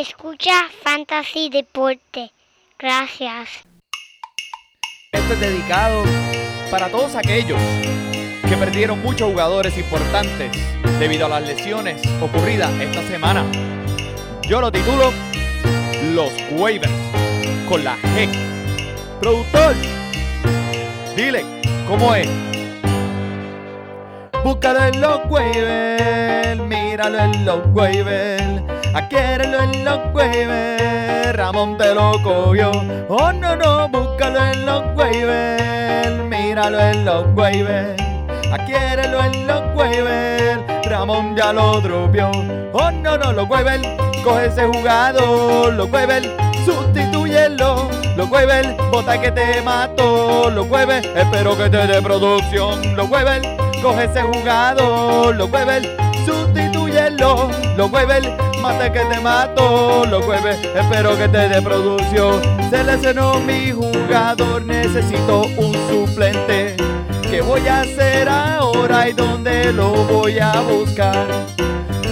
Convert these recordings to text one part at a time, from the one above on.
Escucha Fantasy Deporte. Gracias. Esto es dedicado para todos aquellos que perdieron muchos jugadores importantes debido a las lesiones ocurridas esta semana. Yo lo titulo Los Waivers con la G. Productor, dile cómo es. Búscalo en los waivers, míralo en los waivers, adquiérelo en los waivers, Ramón te lo cogió. Oh no, no, búscalo en los waivers, míralo en los waivers, adquiérelo en los waivers, Ramón ya lo dropió. Oh no, no, los waivers, coge ese jugador, los waivers, sustitúyelo. Los waivers, bota que te mató, los waivers, espero que te dé producción, los waivers. Coge ese jugador, los Weber, sustitúyelo. Los Weber, mate que te mato. Los Weber, espero que te dé producción. Seleccionó mi jugador, necesito un suplente. ¿Qué voy a hacer ahora y dónde lo voy a buscar?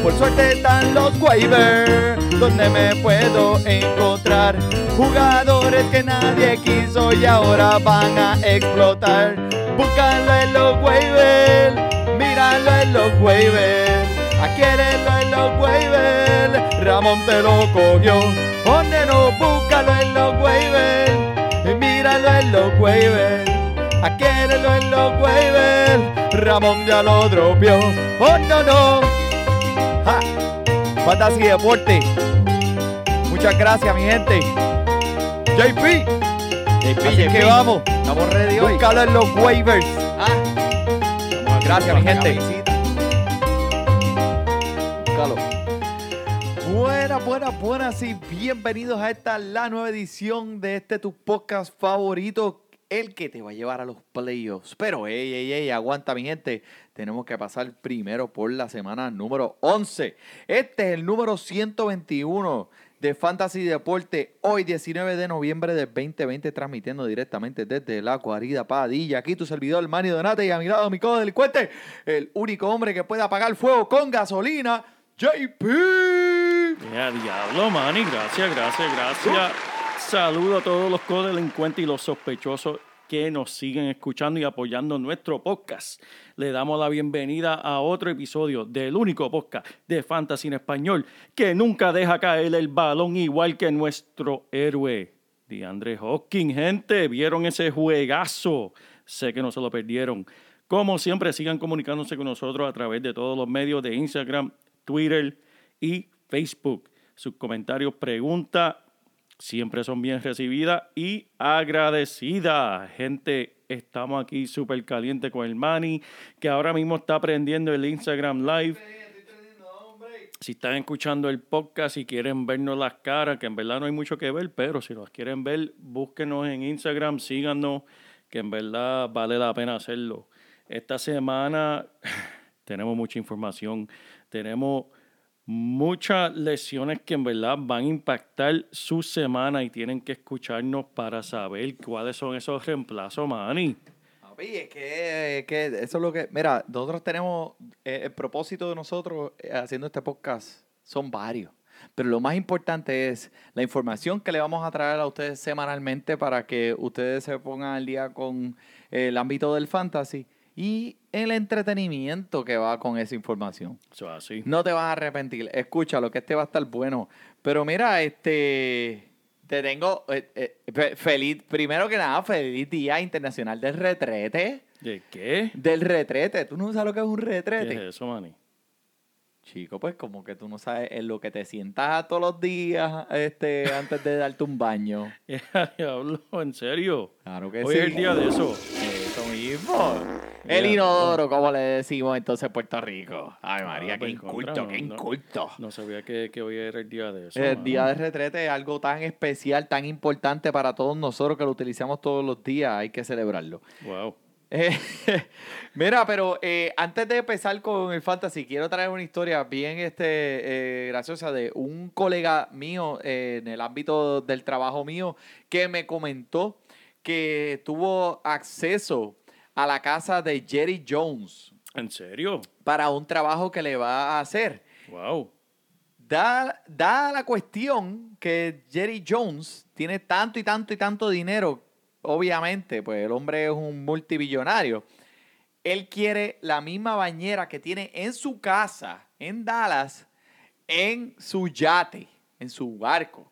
Por suerte están los waivers, donde me puedo encontrar jugadores que nadie quiso y ahora van a explotar. Búscalo en los waivers, míralo en los waivers, adquiérelo en los waivers, Ramón te lo cogió. Oh no, búscalo en los waivers, míralo en los waivers, adquiérelo en los waivers, Ramón ya lo dropió. Oh no, no. Ja. Fantasy Deporte. Muchas gracias, mi gente. JP. JP, Así JP. que vamos. Estamos ready hoy. Búscalo en los waivers. Ah. Gracias, mi gente. Buenas, buenas, buenas y bienvenidos a esta la nueva edición de este tu podcast favorito, el que te va a llevar a los playoffs. Pero, ey, ey, ey, aguanta mi gente, tenemos que pasar primero por la semana número 11. Este es el número 121 de Fantasy Deporte, hoy 19 de noviembre del 2020, transmitiendo directamente desde la guarida Padilla. Aquí tu servidor, Manny Donate, y a mi lado mi co-delincuente, el único hombre que puede apagar fuego con gasolina, JP. Ya, diablo, Manny, gracias, gracias, gracias. Saludo a todos los codelincuentes y los sospechosos que nos siguen escuchando y apoyando nuestro podcast. Le damos la bienvenida a otro episodio del único podcast de Fantasy en Español que nunca deja caer el balón igual que nuestro héroe, DeAndre Hopkins. Gente, ¿vieron ese juegazo? Sé que no se lo perdieron. Como siempre, sigan comunicándose con nosotros a través de todos los medios de Instagram, Twitter y Facebook. Sus comentarios, preguntas, siempre son bien recibidas y agradecidas. Gente, estamos aquí súper caliente con el Manny, que ahora mismo está aprendiendo el Instagram Live. Si están escuchando el podcast y quieren vernos las caras, que en verdad no hay mucho que ver, pero si nos quieren ver, búsquenos en Instagram, síganos, que en verdad vale la pena hacerlo. Esta semana tenemos mucha información, tenemos muchas lesiones que en verdad van a impactar su semana y tienen que escucharnos para saber cuáles son esos reemplazos, Manny. Es que, que eso es lo que. Mira, nosotros tenemos. eh, el propósito de nosotros eh, haciendo este podcast son varios. Pero lo más importante es la información que le vamos a traer a ustedes semanalmente para que ustedes se pongan al día con el ámbito del fantasy y el entretenimiento que va con esa información. Eso es así. No te vas a arrepentir. Escúchalo, que este va a estar bueno. Pero mira, este. Te tengo. eh, eh, fe- feliz. Primero que nada, feliz Día Internacional del Retrete. ¿De qué? Del retrete. ¿Tú no sabes lo que es un ¿Qué retrete? es eso, Manny? Chico, pues como que tú no sabes en lo que te sientas todos los días este, antes de darte un baño. Diablo, ¿en serio? Claro que Hoy sí. es el día de eso. Mismo. El inodoro, como le decimos entonces en Puerto Rico. Ay, María, Ah, qué pues, inculto, qué inculto. No sabía que, que hoy era el día de eso. El mano. día de retrete es algo tan especial, tan importante para todos nosotros que lo utilizamos todos los días. Hay que celebrarlo. Wow. Eh, mira, pero eh, antes de empezar con el fantasy, quiero traer una historia bien este, eh, graciosa de un colega mío en el ámbito del trabajo mío que me comentó que tuvo acceso a la casa de Jerry Jones ¿En serio? para un trabajo que le va a hacer. Wow. da, da la cuestión que Jerry Jones tiene tanto y tanto y tanto dinero, obviamente, pues el hombre es un multibillonario. Él quiere la misma bañera que tiene en su casa, en Dallas, en su yate, en su barco.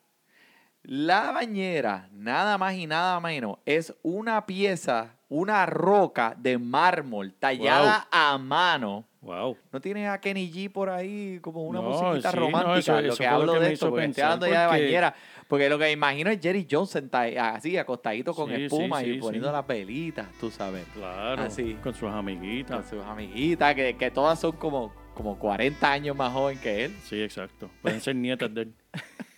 La bañera, nada más y nada menos, es una pieza, una roca de mármol tallada a mano. Wow. ¿No tienes a Kenny G por ahí como una No, musiquita sí, no, romántica? eso- lo eso que lo hablo que de esto, porque estoy hablando ya de porque- bañera. Porque lo que imagino es Jerry Jones sentado así, acostadito con Sí, sí, espuma y poniendo las velitas, tú sabes. Claro. Así. Con sus amiguitas. Con sus amiguitas, que, que todas son como, como 40 años más joven que él. Sí, exacto. Pueden ser nietas de él.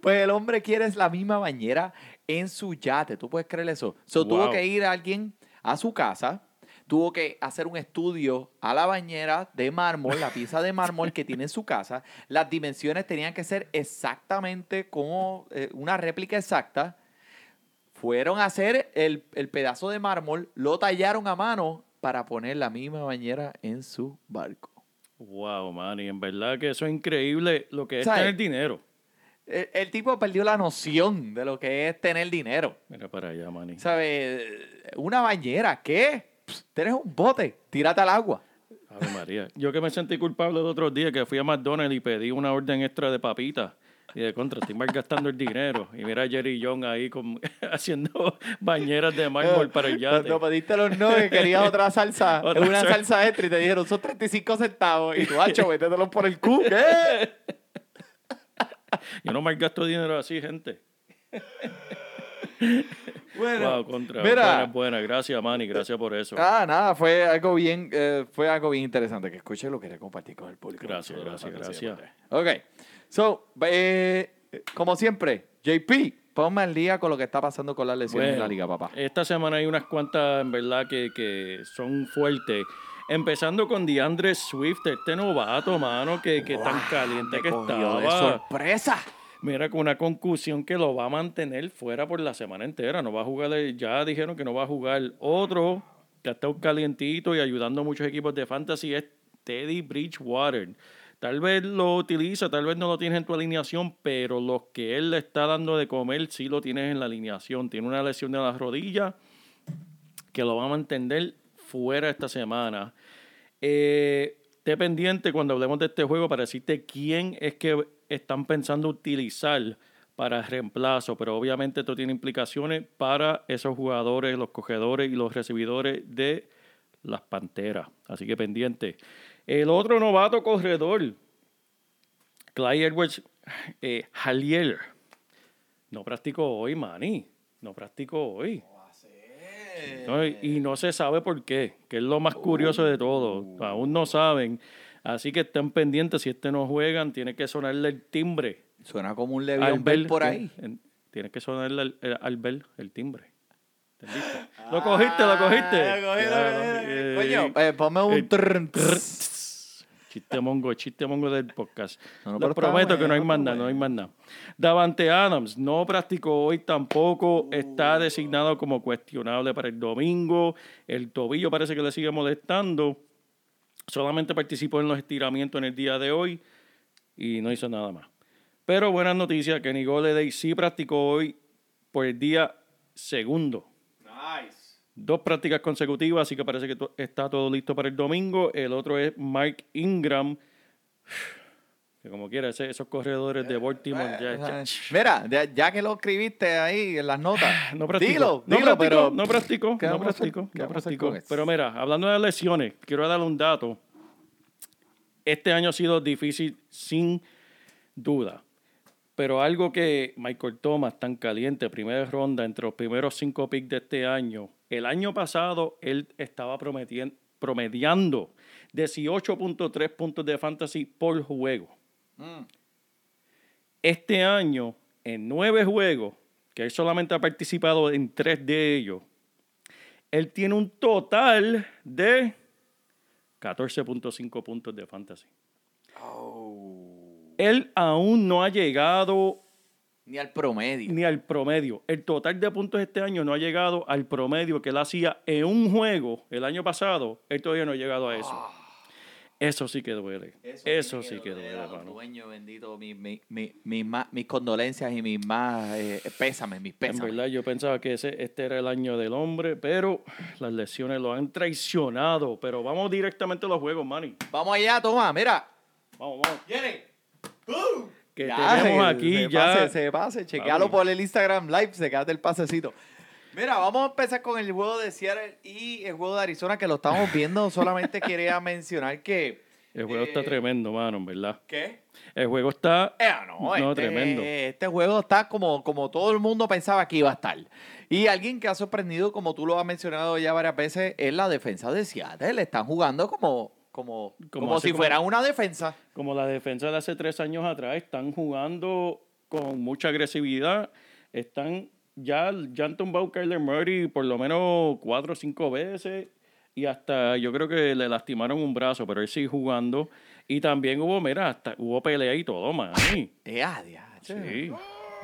Pues el hombre quiere la misma bañera en su yate. ¿Tú puedes creer eso? So, Tuvo que ir alguien a su casa, tuvo que hacer un estudio a la bañera de mármol, la pieza de mármol que tiene en su casa. Las dimensiones tenían que ser exactamente como eh, una réplica exacta. Fueron a hacer el, el pedazo de mármol, lo tallaron a mano para poner la misma bañera en su barco. Wow, man. Y en verdad que eso es increíble lo que es tener dinero. El, el tipo perdió la noción de lo que es tener dinero. Mira para allá, man. ¿Sabes? Una bañera, ¿qué? Pss, Tienes un bote, tírate al agua. Ave María. Yo que me sentí culpable el otro día que fui a McDonald's y pedí una orden extra de papitas. Y de contra, estoy malgastando el dinero. Y mira a Jerry Young ahí con- haciendo bañeras de mármol para el yate. Cuando pediste los no que querías otra salsa, Otra una salsa. salsa extra y te dijeron son 35 centavos y tú, hacho, métetelos por el cu. ¿Qué? Yo no malgasto dinero así, gente. Bueno, Wow, contra. mira. Buena, buena. Gracias, Manny. Gracias por eso. Ah, nada, fue algo bien, eh, fue algo bien interesante que escuché lo quería compartir con el público. Gracias, gracias, gracias. Ok, so, eh, como siempre, JP, ponme al día con lo que está pasando con las lesiones en Bueno, la liga, papá. Esta semana hay unas cuantas, en verdad, que, que son fuertes. Empezando con DeAndre Swift, este novato, mano, que, que tan caliente que cogió de estaba. sorpresa. Mira, con una concusión que lo va a mantener fuera por la semana entera. No va a jugar, ya dijeron que no va a jugar. Otro que ha estado calientito y ayudando a muchos equipos de fantasy es Teddy Bridgewater. Tal vez lo utiliza, tal vez no lo tienes en tu alineación, pero los que él le está dando de comer sí lo tienes en la alineación. Tiene una lesión de la rodilla que lo va a mantener fuera esta semana. Eh, esté pendiente cuando hablemos de este juego para decirte quién es que están pensando utilizar para reemplazo, pero obviamente esto tiene implicaciones para esos jugadores, los cogedores y los recibidores de las Panteras. Así que pendiente. El otro novato corredor, Clyde Edwards eh, no practicó hoy, Manny. No practicó hoy. No, y- no se sabe por qué, que es lo más curioso de todo. Aún no saben. Así que estén pendientes. Si este no juegan, tiene que sonarle el timbre. Suena como un Le'Veon Bell por ahí. en- Tiene que sonarle al, el- al bell el timbre. ¿Entendiste? ¿Lo cogiste? ¿Lo cogiste? Ah, lo cogí, lo cogí. eh, Coño, eh, ponme un eh, trrr, Chiste mongo, chiste mongo del podcast. No, Les prometo que no hay más nada, no hay más nada. Davante Adams no practicó hoy tampoco, está designado como cuestionable para el domingo. El tobillo parece que le sigue molestando. Solamente participó en los estiramientos en el día de hoy y no hizo nada más. Pero buenas noticias, Kenny Golladay sí practicó hoy por el día segundo. Dos prácticas consecutivas, así que parece que está todo listo para el domingo. El otro es Mike Ingram, que como quiera, ese- esos corredores de Baltimore ya, ya- Mira, ya, ya que lo escribiste ahí en las notas, no practicó. dilo, no dilo, practicó, pero no practicó, ¿qué no ¿Qué no eso? Pero mira, hablando de lesiones, quiero darle un dato. Este año ha sido difícil sin duda. Pero algo que Michael Thomas, tan caliente, primera ronda, entre los primeros cinco picks de este año, el año pasado él estaba promediando 18.3 puntos de fantasy por juego. Este año, en nueve juegos, que él solamente ha participado en tres de ellos, él tiene un total de 14.5 puntos de fantasy. Él aún no ha llegado ni al promedio. ni al promedio. El total de puntos este año no ha llegado al promedio que él hacía en un juego el año pasado. Él todavía no ha llegado a eso. Eso sí que duele. Eso, sí que duele, mano. dueños, bendito, mi- mi- mi- mi ma- mis condolencias y mis más eh, pésames, mis En pésames. verdad, yo pensaba que ese, este era el año del hombre, pero las lesiones lo han traicionado. Pero vamos directamente a los juegos, Manny. Vamos allá, toma, mira. Vamos, vamos. Viene. Que Ya, tenemos aquí se ya. Pase, se pase, chequealo por el Instagram Live, se queda el pasecito. Mira, vamos a empezar con el juego de Seattle y el juego de Arizona, que lo estamos viendo. Solamente quería mencionar que. El juego está eh, tremendo, mano, verdad. ¿Qué? El juego está. Eh, no, No, este, tremendo. Este juego está como, como todo el mundo pensaba que iba a estar. Y alguien que ha sorprendido, como tú lo has mencionado ya varias veces, es la defensa de Seattle. Están jugando como, como, Como si como- fuera una defensa. Como la defensa de hace tres años atrás, están jugando con mucha agresividad. Están. Ya, ya han tumbado Kyler Murray por lo menos cuatro o cinco veces. Y hasta yo creo que le lastimaron un brazo, pero él sigue jugando. Y también hubo, mira, hasta hubo pelea y todo, man. Sí.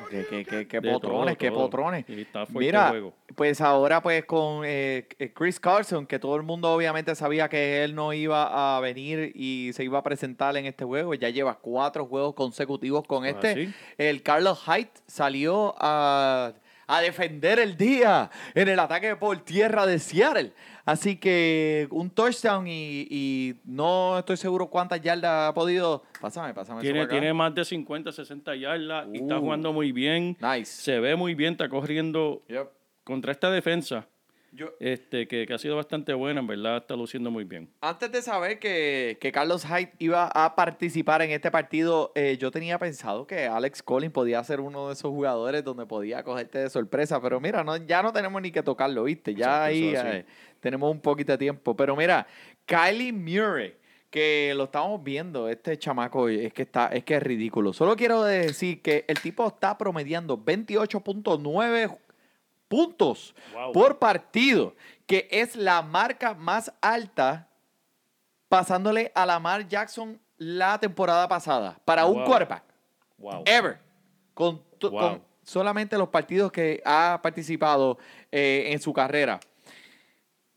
Qué, qué, qué, qué potrones, todo, qué todo. potrones. Y está Mira, juego. pues ahora pues con eh, eh, Chris Carson, que todo el mundo obviamente sabía que él no iba a venir y se iba a presentar en este juego, ya lleva cuatro juegos consecutivos con Ah, este. ¿sí? El Carlos Hyde salió a, a defender el día en el ataque por tierra de Seattle. Así que un touchdown y, y no estoy seguro cuántas yardas ha podido. Pásame, pásame. Tiene, para acá. tiene más de 50, 60 yardas y está Uh. jugando muy bien. Nice. Se ve muy bien, está corriendo Yep. contra esta defensa, Yo, este, que, que ha sido bastante buena, en verdad, está luciendo muy bien. Antes de saber que, que Carlos Hyde iba a participar en este partido, eh, yo tenía pensado que Alex Collins podía ser uno de esos jugadores donde podía cogerte de sorpresa, pero mira, no, ya no tenemos ni que tocarlo, ¿viste? Ya ahí eh, tenemos un poquito de tiempo. Pero mira, Kylie Murray, que lo estamos viendo, este chamaco es que, está, es que es ridículo. Solo quiero decir que el tipo está promediando 28.9 puntos Wow. por partido, que es la marca más alta pasándole a Lamar Jackson la temporada pasada para un quarterback Wow. ever con, solamente los partidos que ha participado eh, en su carrera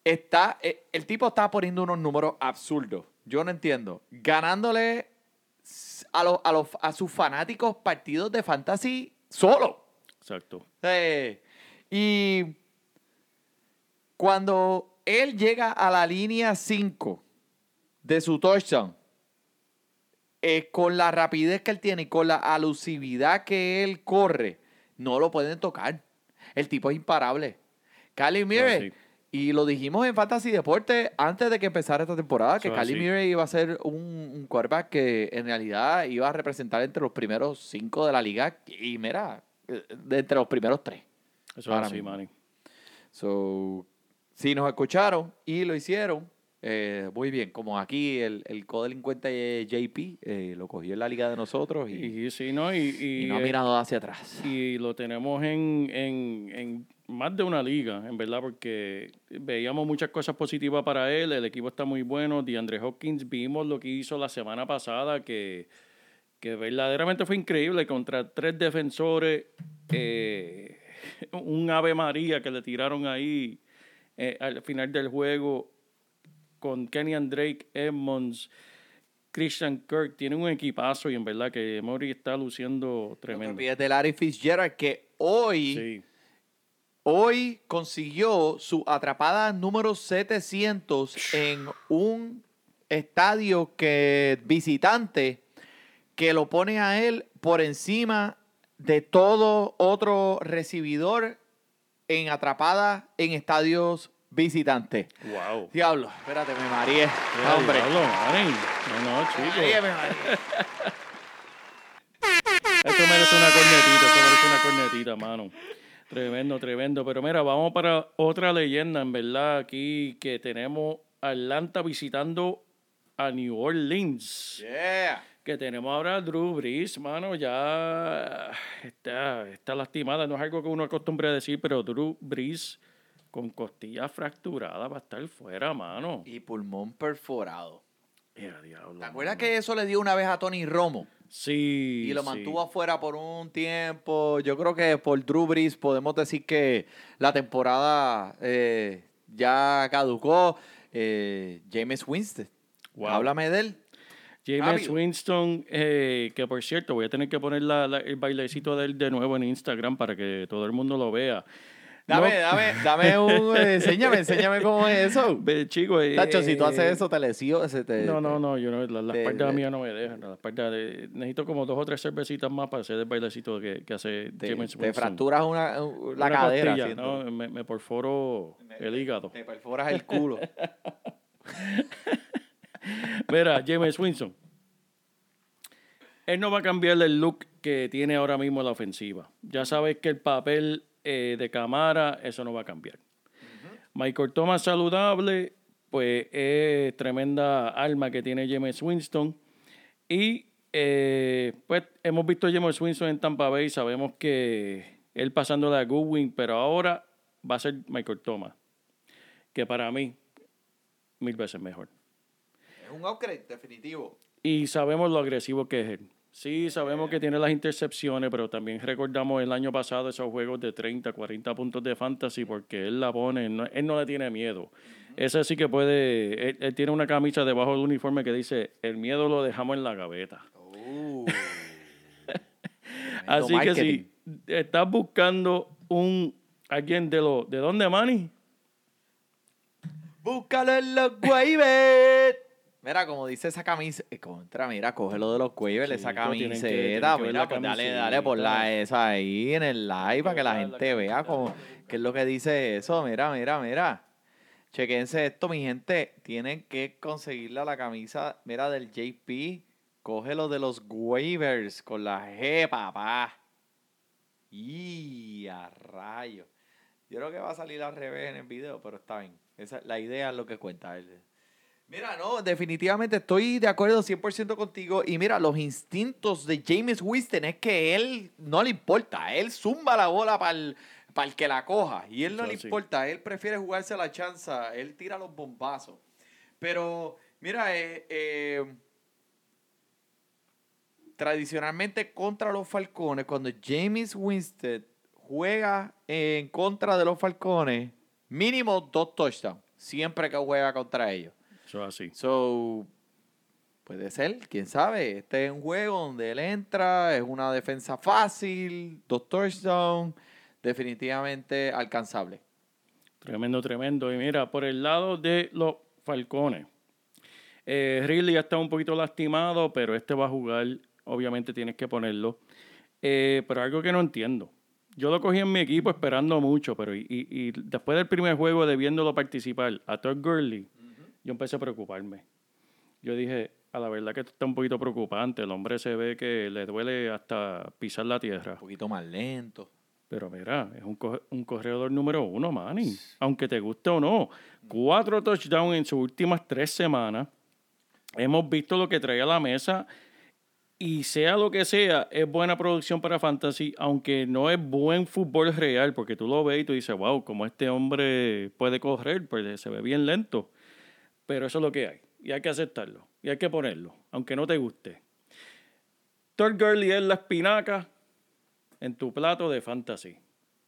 está eh, el tipo está poniendo unos números absurdos yo no entiendo ganándole a los a los a sus fanáticos partidos de fantasy solo Exacto. eh, y cuando él llega a la línea 5 de su touchdown, eh, con la rapidez que él tiene y con la alusividad que él corre, no lo pueden tocar. El tipo es imparable. Cali Murray. sí. Y lo dijimos en Fantasy Deporte antes de que empezara esta temporada, que Cali. Murray iba a ser un, un quarterback que en realidad iba a representar entre los primeros cinco de la liga. Y mira, eh, de entre los primeros tres. Eso es así. Manny. So, si nos escucharon y lo hicieron, eh, muy bien. Como aquí el, el codelincuente JP eh, lo cogió en la liga de nosotros y, Y, sí, ¿no? Y, y, y no ha eh, mirado hacia atrás. y lo tenemos en, en, en más de una liga, en verdad, porque veíamos muchas cosas positivas para él, el equipo está muy bueno, DeAndre Hopkins, vimos lo que hizo la semana pasada, que, que verdaderamente fue increíble contra tres defensores, eh, un Ave María que le tiraron ahí eh, al final del juego con Kenyan Drake, Edmonds, Christian Kirk, tienen un equipazo y en verdad que Mori está luciendo tremendo. de Larry Fitzgerald que hoy, Sí. hoy consiguió su atrapada número 700 en un estadio que visitante que lo pone a él por encima de todo otro recibidor en atrapada en estadios visitantes. Wow. Diablo, espérate, me mareé. Qué Hombre. diablo. No, no, chico. mareé, me mareé. Esto merece una cornetita, esto merece una cornetita, mano. Tremendo, tremendo. Pero mira, vamos para otra leyenda, en verdad, aquí que tenemos Atlanta visitando a New Orleans. Yeah. Que tenemos ahora a Drew Brees, mano, ya está, está lastimada. No es algo que uno acostumbre a decir, pero Drew Brees con costilla fracturada va a estar fuera, mano. Y pulmón perforado. Diablo, ¿Te acuerdas mano. que eso le dio una vez a Tony Romo? Sí. Y lo sí. mantuvo afuera por un tiempo. Yo creo que por Drew Brees podemos decir que la temporada eh, ya caducó. Eh, James Winston. Wow. Háblame de él. James. Winston, eh, que por cierto, voy a tener que poner la- la- el bailecito de él de nuevo en Instagram para que todo el mundo lo vea. Dame, No- dame, dame un. eh, enséñame, enséñame cómo es eso. Ve, chico, eh, Tacho, si tú haces eso, te lesionas. se te- No, no, no, yo no, la- las te- partes te- mías no me dejan. Las de- necesito como dos o tres cervecitas más para hacer el bailecito que, que hace Te, James te Winston. fracturas una, un- la cadera. ¿no? Me, me perforo el hígado. Te perforas el culo. Mira, James Winston. Él no va a cambiar el look que tiene ahora mismo la ofensiva. Ya sabes que el papel eh, de cámara, eso no va a cambiar. Michael Thomas saludable, pues es tremenda alma que tiene James Winston. Y eh, pues hemos visto a James Winston en Tampa Bay, sabemos que él pasando a Goodwin, pero ahora va a ser Michael Thomas, que para mí mil veces mejor. Es un upgrade, definitivo. Y sabemos lo agresivo que es él. Sí, sabemos que tiene las intercepciones, pero también recordamos el año pasado esos juegos de 30, 40 puntos de fantasy porque él la pone, no- él no le tiene miedo. Ese sí que puede, él, él tiene una camisa debajo del uniforme que dice, el miedo lo dejamos en la gaveta. Uh. Así que si estás buscando un alguien de lo, ¿de dónde, Manny? Búscalo en los waivers. Mira, como dice esa camisa, eh, contra, mira, cógelo de los esa Chico, tienen que- camiseta. que mira, pues dale, dale por la esa ahí en el live para que la la gente vea como, qué es lo que dice eso. Mira, mira, mira. Chequense esto, mi gente. Tienen que conseguirla la camisa, mira, del JP. Cógelo de los waivers con la G, papá. Y a rayo. Yo creo que va a salir al revés en el video, pero está bien. Esa, la idea es lo que cuenta él. Mira, no, definitivamente estoy de acuerdo 100% contigo. Y mira, los instintos de James Winston es que él no le importa. Él zumba la bola para el, que la coja. Y él no Eso le así. importa. Él prefiere jugarse la chanza. Él tira los bombazos. Pero, mira, eh, eh, tradicionalmente contra los Falcones, cuando James Winston juega en contra de los Falcones, mínimo dos touchdowns. Siempre que juega contra ellos. Eso es así. So, puede ser, quién sabe. Este es un juego donde él entra, es una defensa fácil, dos touchdowns, definitivamente alcanzable. Tremendo, tremendo. Y mira, por el lado de los Falcones, eh, Ridley ya está un poquito lastimado, pero este va a jugar. Obviamente tienes que ponerlo. Eh, pero algo que no entiendo. Yo lo cogí en mi equipo esperando mucho, pero y, y- y después del primer juego de viéndolo participar a Todd Gurley, yo empecé a preocuparme. Yo dije, a la verdad que esto está un poquito preocupante. El hombre se ve que le duele hasta pisar la tierra. Un poquito más lento. Pero mira, es un, co- un corredor número uno, Manny. Aunque te guste o no. Cuatro touchdowns en sus últimas tres semanas. Hemos visto lo que trae a la mesa. Y sea lo que sea, es buena producción para Fantasy, aunque no es buen fútbol real, porque tú lo ves y tú dices, wow, como este hombre puede correr, pues se ve bien lento. Pero eso es lo que hay. Y hay que aceptarlo. Y hay que ponerlo, aunque no te guste. Todd Gurley es la espinaca en tu plato de fantasy.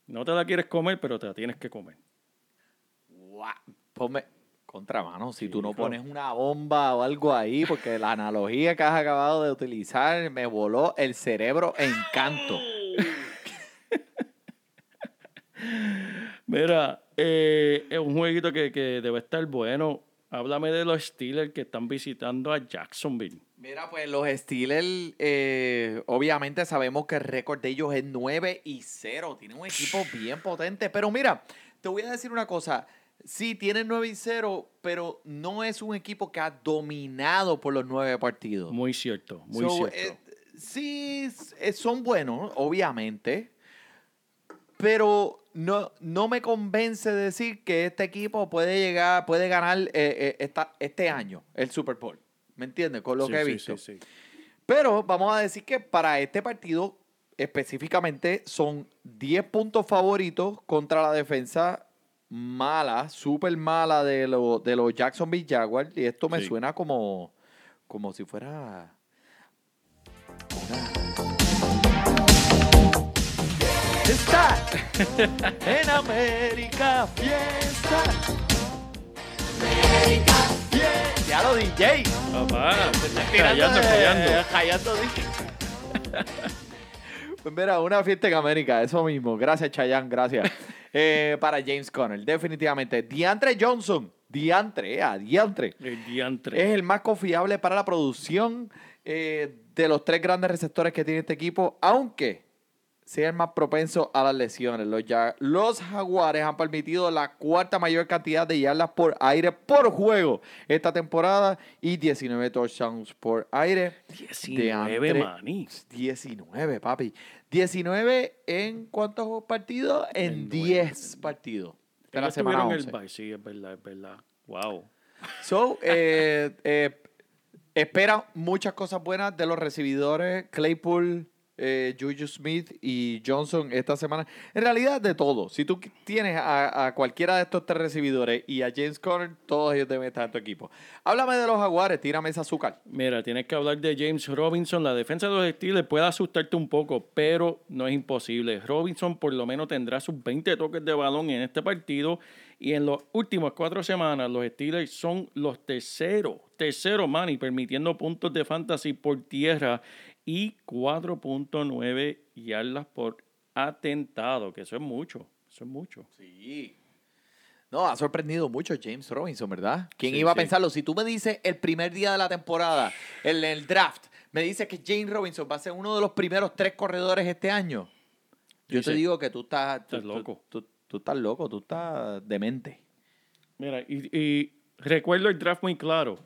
No te la quieres comer, pero te la tienes que comer. Guau. Ponme contramano, si tú no pones una bomba o algo ahí, porque la analogía que has acabado de utilizar me voló el cerebro en canto. Mira, eh, es un jueguito que, que debe estar bueno. Háblame de los Steelers que están visitando a Jacksonville. Mira, pues los Steelers, eh, obviamente sabemos que el récord de ellos es 9 y 0. Tienen un equipo bien potente. Pero mira, te voy a decir una cosa. Sí, tienen 9 y 0, pero no es un equipo que ha dominado por los nueve partidos. Muy cierto, muy So, cierto. eh, sí, eh, son buenos, obviamente. Pero no, no me convence decir que este equipo puede llegar, puede ganar eh, eh, esta- este año el Super Bowl. ¿Me entiendes? Con lo Sí, que he visto. sí, sí. Pero vamos a decir que para este partido específicamente son 10 puntos favoritos contra la defensa mala, súper mala de, lo- de los Jacksonville Jaguars. Y esto me suena como, como si fuera una... Está en América Fiesta. América Fiesta. Ya lo DJ. Papá, callando, de- callando. Callando DJ. Pues mira, una fiesta en América, eso mismo. Gracias, Chayanne, gracias. Eh, para James Conner, definitivamente. Diantre Johnson, Diantre, a Diantre. El diantre. Es el más confiable para la producción eh, de los tres grandes receptores que tiene este equipo, aunque sea el más propenso a las lesiones. Los, ya- los Jaguares han permitido la cuarta mayor cantidad de yardas por aire por juego esta temporada y 19 touchdowns por aire. 19, Deandre- maní. 19, papi. 19 en cuántos partidos? En En 10 partidos. De la semana tuvieron 11. el sí, es verdad, es verdad. Wow. So, eh, eh, espera muchas cosas buenas de los recibidores Claypool, eh, Juju Smith y Johnson esta semana. En realidad, de todo. Si tú tienes a, cualquiera de estos tres recibidores y a James Conner, todos ellos deben estar en tu equipo. Háblame de los Jaguares, tírame ese azúcar. Mira, tienes que hablar de James Robinson. La defensa de los Steelers puede asustarte un poco, pero no es imposible. Robinson por lo menos tendrá sus 20 toques de balón en este partido. Y en las últimas cuatro semanas, los Steelers son los terceros, terceros, man, y permitiendo puntos de fantasy por tierra y 4.9 yardas por atentado, que eso es mucho, eso es mucho. Sí. No, ha sorprendido mucho James Robinson, ¿verdad? ¿Quién Sí, iba a sí. pensarlo? Si tú me dices el primer día de la temporada, en el draft, me dices que James Robinson va a ser uno de los primeros tres corredores este año. Yo te digo que tú estás, tú, Estás tú- loco. Tú, tú estás loco, tú estás demente. Mira, y, y recuerdo el draft muy claro.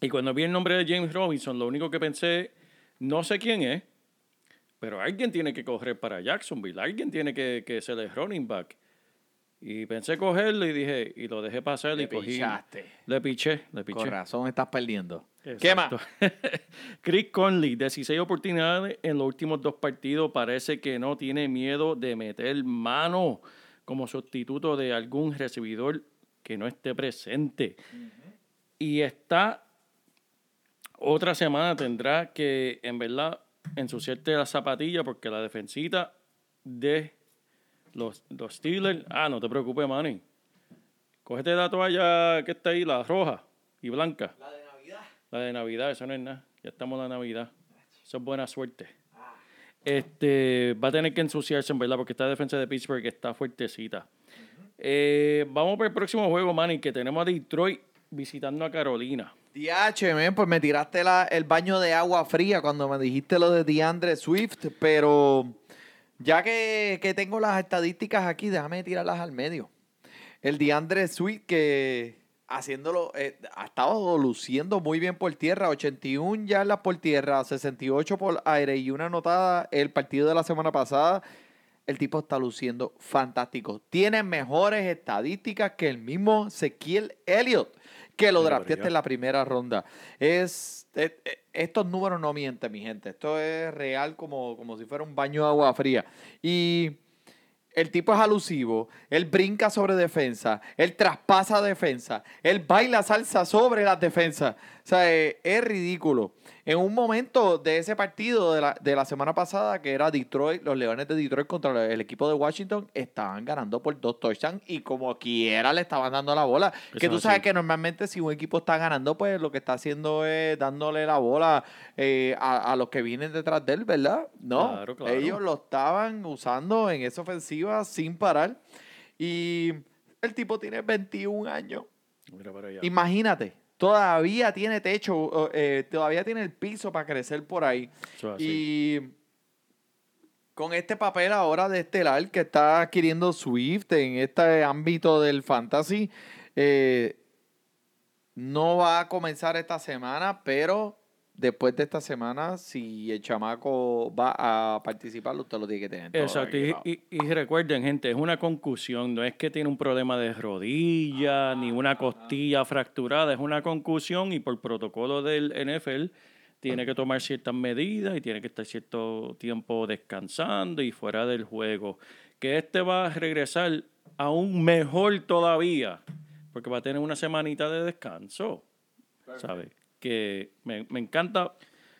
Y cuando vi el nombre de James Robinson, lo único que pensé, no sé quién es, pero alguien tiene que correr para Jacksonville, alguien tiene que, que ser el running back. Y pensé cogerlo y dije, y lo dejé pasar Le y cogí. pichaste. Le piché, le piché. Con razón estás perdiendo. ¿Qué más? Exacto. Chris Conley, 16 oportunidades en los últimos dos partidos. Parece que no tiene miedo de meter mano como sustituto de algún recibidor que no esté presente. Y está, otra semana tendrá que, en verdad, ensuciarte la zapatilla porque la defensita de los, los Steelers. Ah, no te preocupes, Manny. Cógete la toalla que está ahí, la roja y blanca. La de Navidad. La de Navidad, eso no es nada. Ya estamos en la Navidad. Eso es buena suerte. Este, va a tener que ensuciarse, en verdad, porque esta defensa de Pittsburgh está fuertecita. Eh, vamos para el próximo juego, Manny, que tenemos a Detroit visitando a Carolina. DH, pues me tiraste la- el baño de agua fría cuando me dijiste lo de DeAndre Swift, pero ya que, que tengo las estadísticas aquí, déjame tirarlas al medio. El DeAndre Swift que haciéndolo, eh, ha estado luciendo muy bien por tierra, 81 yardas por tierra, 68 por aire y una anotada el partido de la semana pasada. El tipo está luciendo fantástico. Tiene mejores estadísticas que el mismo Ezequiel Elliott, que lo drafteaste en la primera ronda. Es, eh, eh, estos números no mienten, mi gente. Esto es real como, como si fuera un baño de agua fría. Y el tipo es alusivo, él brinca sobre defensa, él traspasa defensa, él baila salsa sobre las defensas. O sea, es ridículo. En un momento de ese partido de la, de la semana pasada, que era Detroit, los Leones de Detroit contra el equipo de Washington, estaban ganando por dos touchdowns y como quiera le estaban dando la bola. Eso que tú es sabes así. que normalmente si un equipo está ganando, pues lo que está haciendo es dándole la bola eh, a, a los que vienen detrás de él, ¿verdad? No, Claro, claro. ellos lo estaban usando en esa ofensiva sin parar. Y el tipo tiene 21 años. Mira para allá. Imagínate, todavía tiene techo, eh, todavía tiene el piso para crecer por ahí. Y con este papel ahora de estelar que está adquiriendo Swift en este ámbito del fantasy, eh, no va a comenzar esta semana, pero después de esta semana, si el chamaco va a participar, usted lo tiene que tener. Exacto, y, y- y recuerden, gente, es una concusión, no es que tiene un problema de rodilla ni una costilla fracturada, es una concusión y por protocolo del NFL tiene que tomar ciertas medidas y tiene que estar cierto tiempo descansando y fuera del juego. Que este va a regresar aún mejor todavía, porque va a tener una semanita de descanso, ¿sabes? Que me, me encanta.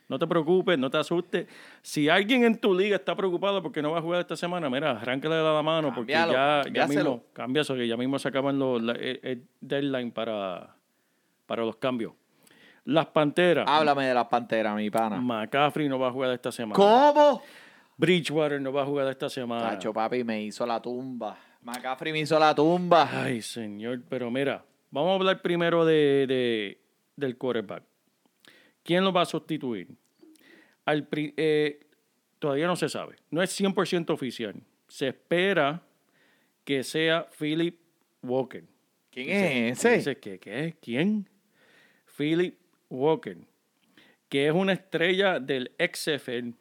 No te preocupes, no te asustes. Si alguien en tu liga está preocupado porque no va a jugar esta semana, mira, arráncale de la mano porque ya, ya mismo, cambia eso, que ya mismo se acaban los, la- el, el deadline para, para los cambios. Las Panteras. Háblame de las panteras, mi pana. McCaffrey no va a jugar esta semana. ¿Cómo? Bridgewater no va a jugar esta semana. Tacho, papi, me hizo la tumba. McCaffrey me hizo la tumba. Ay, señor, pero mira, vamos a hablar primero de, de- del quarterback. ¿Quién lo va a sustituir? Al eh, todavía no se sabe. No es 100% oficial. Se espera que sea Philip Walker. ¿Quién Dice- es ese? dice que, ¿qué? ¿Quién? Philip Walker, que es una estrella del XFL,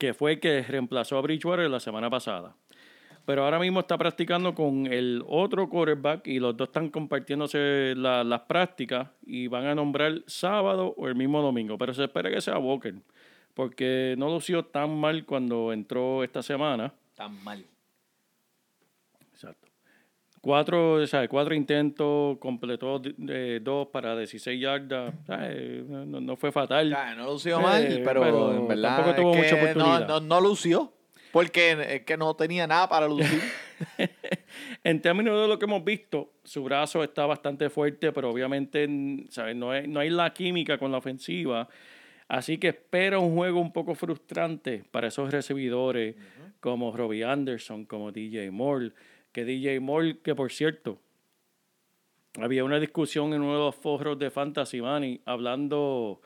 que fue el que reemplazó a Bridgewater la semana pasada. Pero ahora mismo está practicando con el otro quarterback y los dos están compartiéndose la- las prácticas y van a nombrar sábado o el mismo domingo. Pero se espera que sea Walker, porque no lució tan mal cuando entró esta semana. Tan mal. Exacto. Cuatro, o sea, cuatro intentos, completó eh, dos para 16 yardas. Eh, No, no fue fatal. No lució Eh, mal, pero, pero en verdad tampoco tuvo es mucha que no, no, no lució. Porque es que no tenía nada para lucir. En términos de lo que hemos visto, su brazo está bastante fuerte, pero obviamente ¿sabes? No, hay, no hay la química con la ofensiva. Así que espera un juego un poco frustrante para esos recibidores como Robbie Anderson, como DJ Moore. Que DJ Moore, que por cierto, había una discusión en uno de los foros de Fantasy Money hablando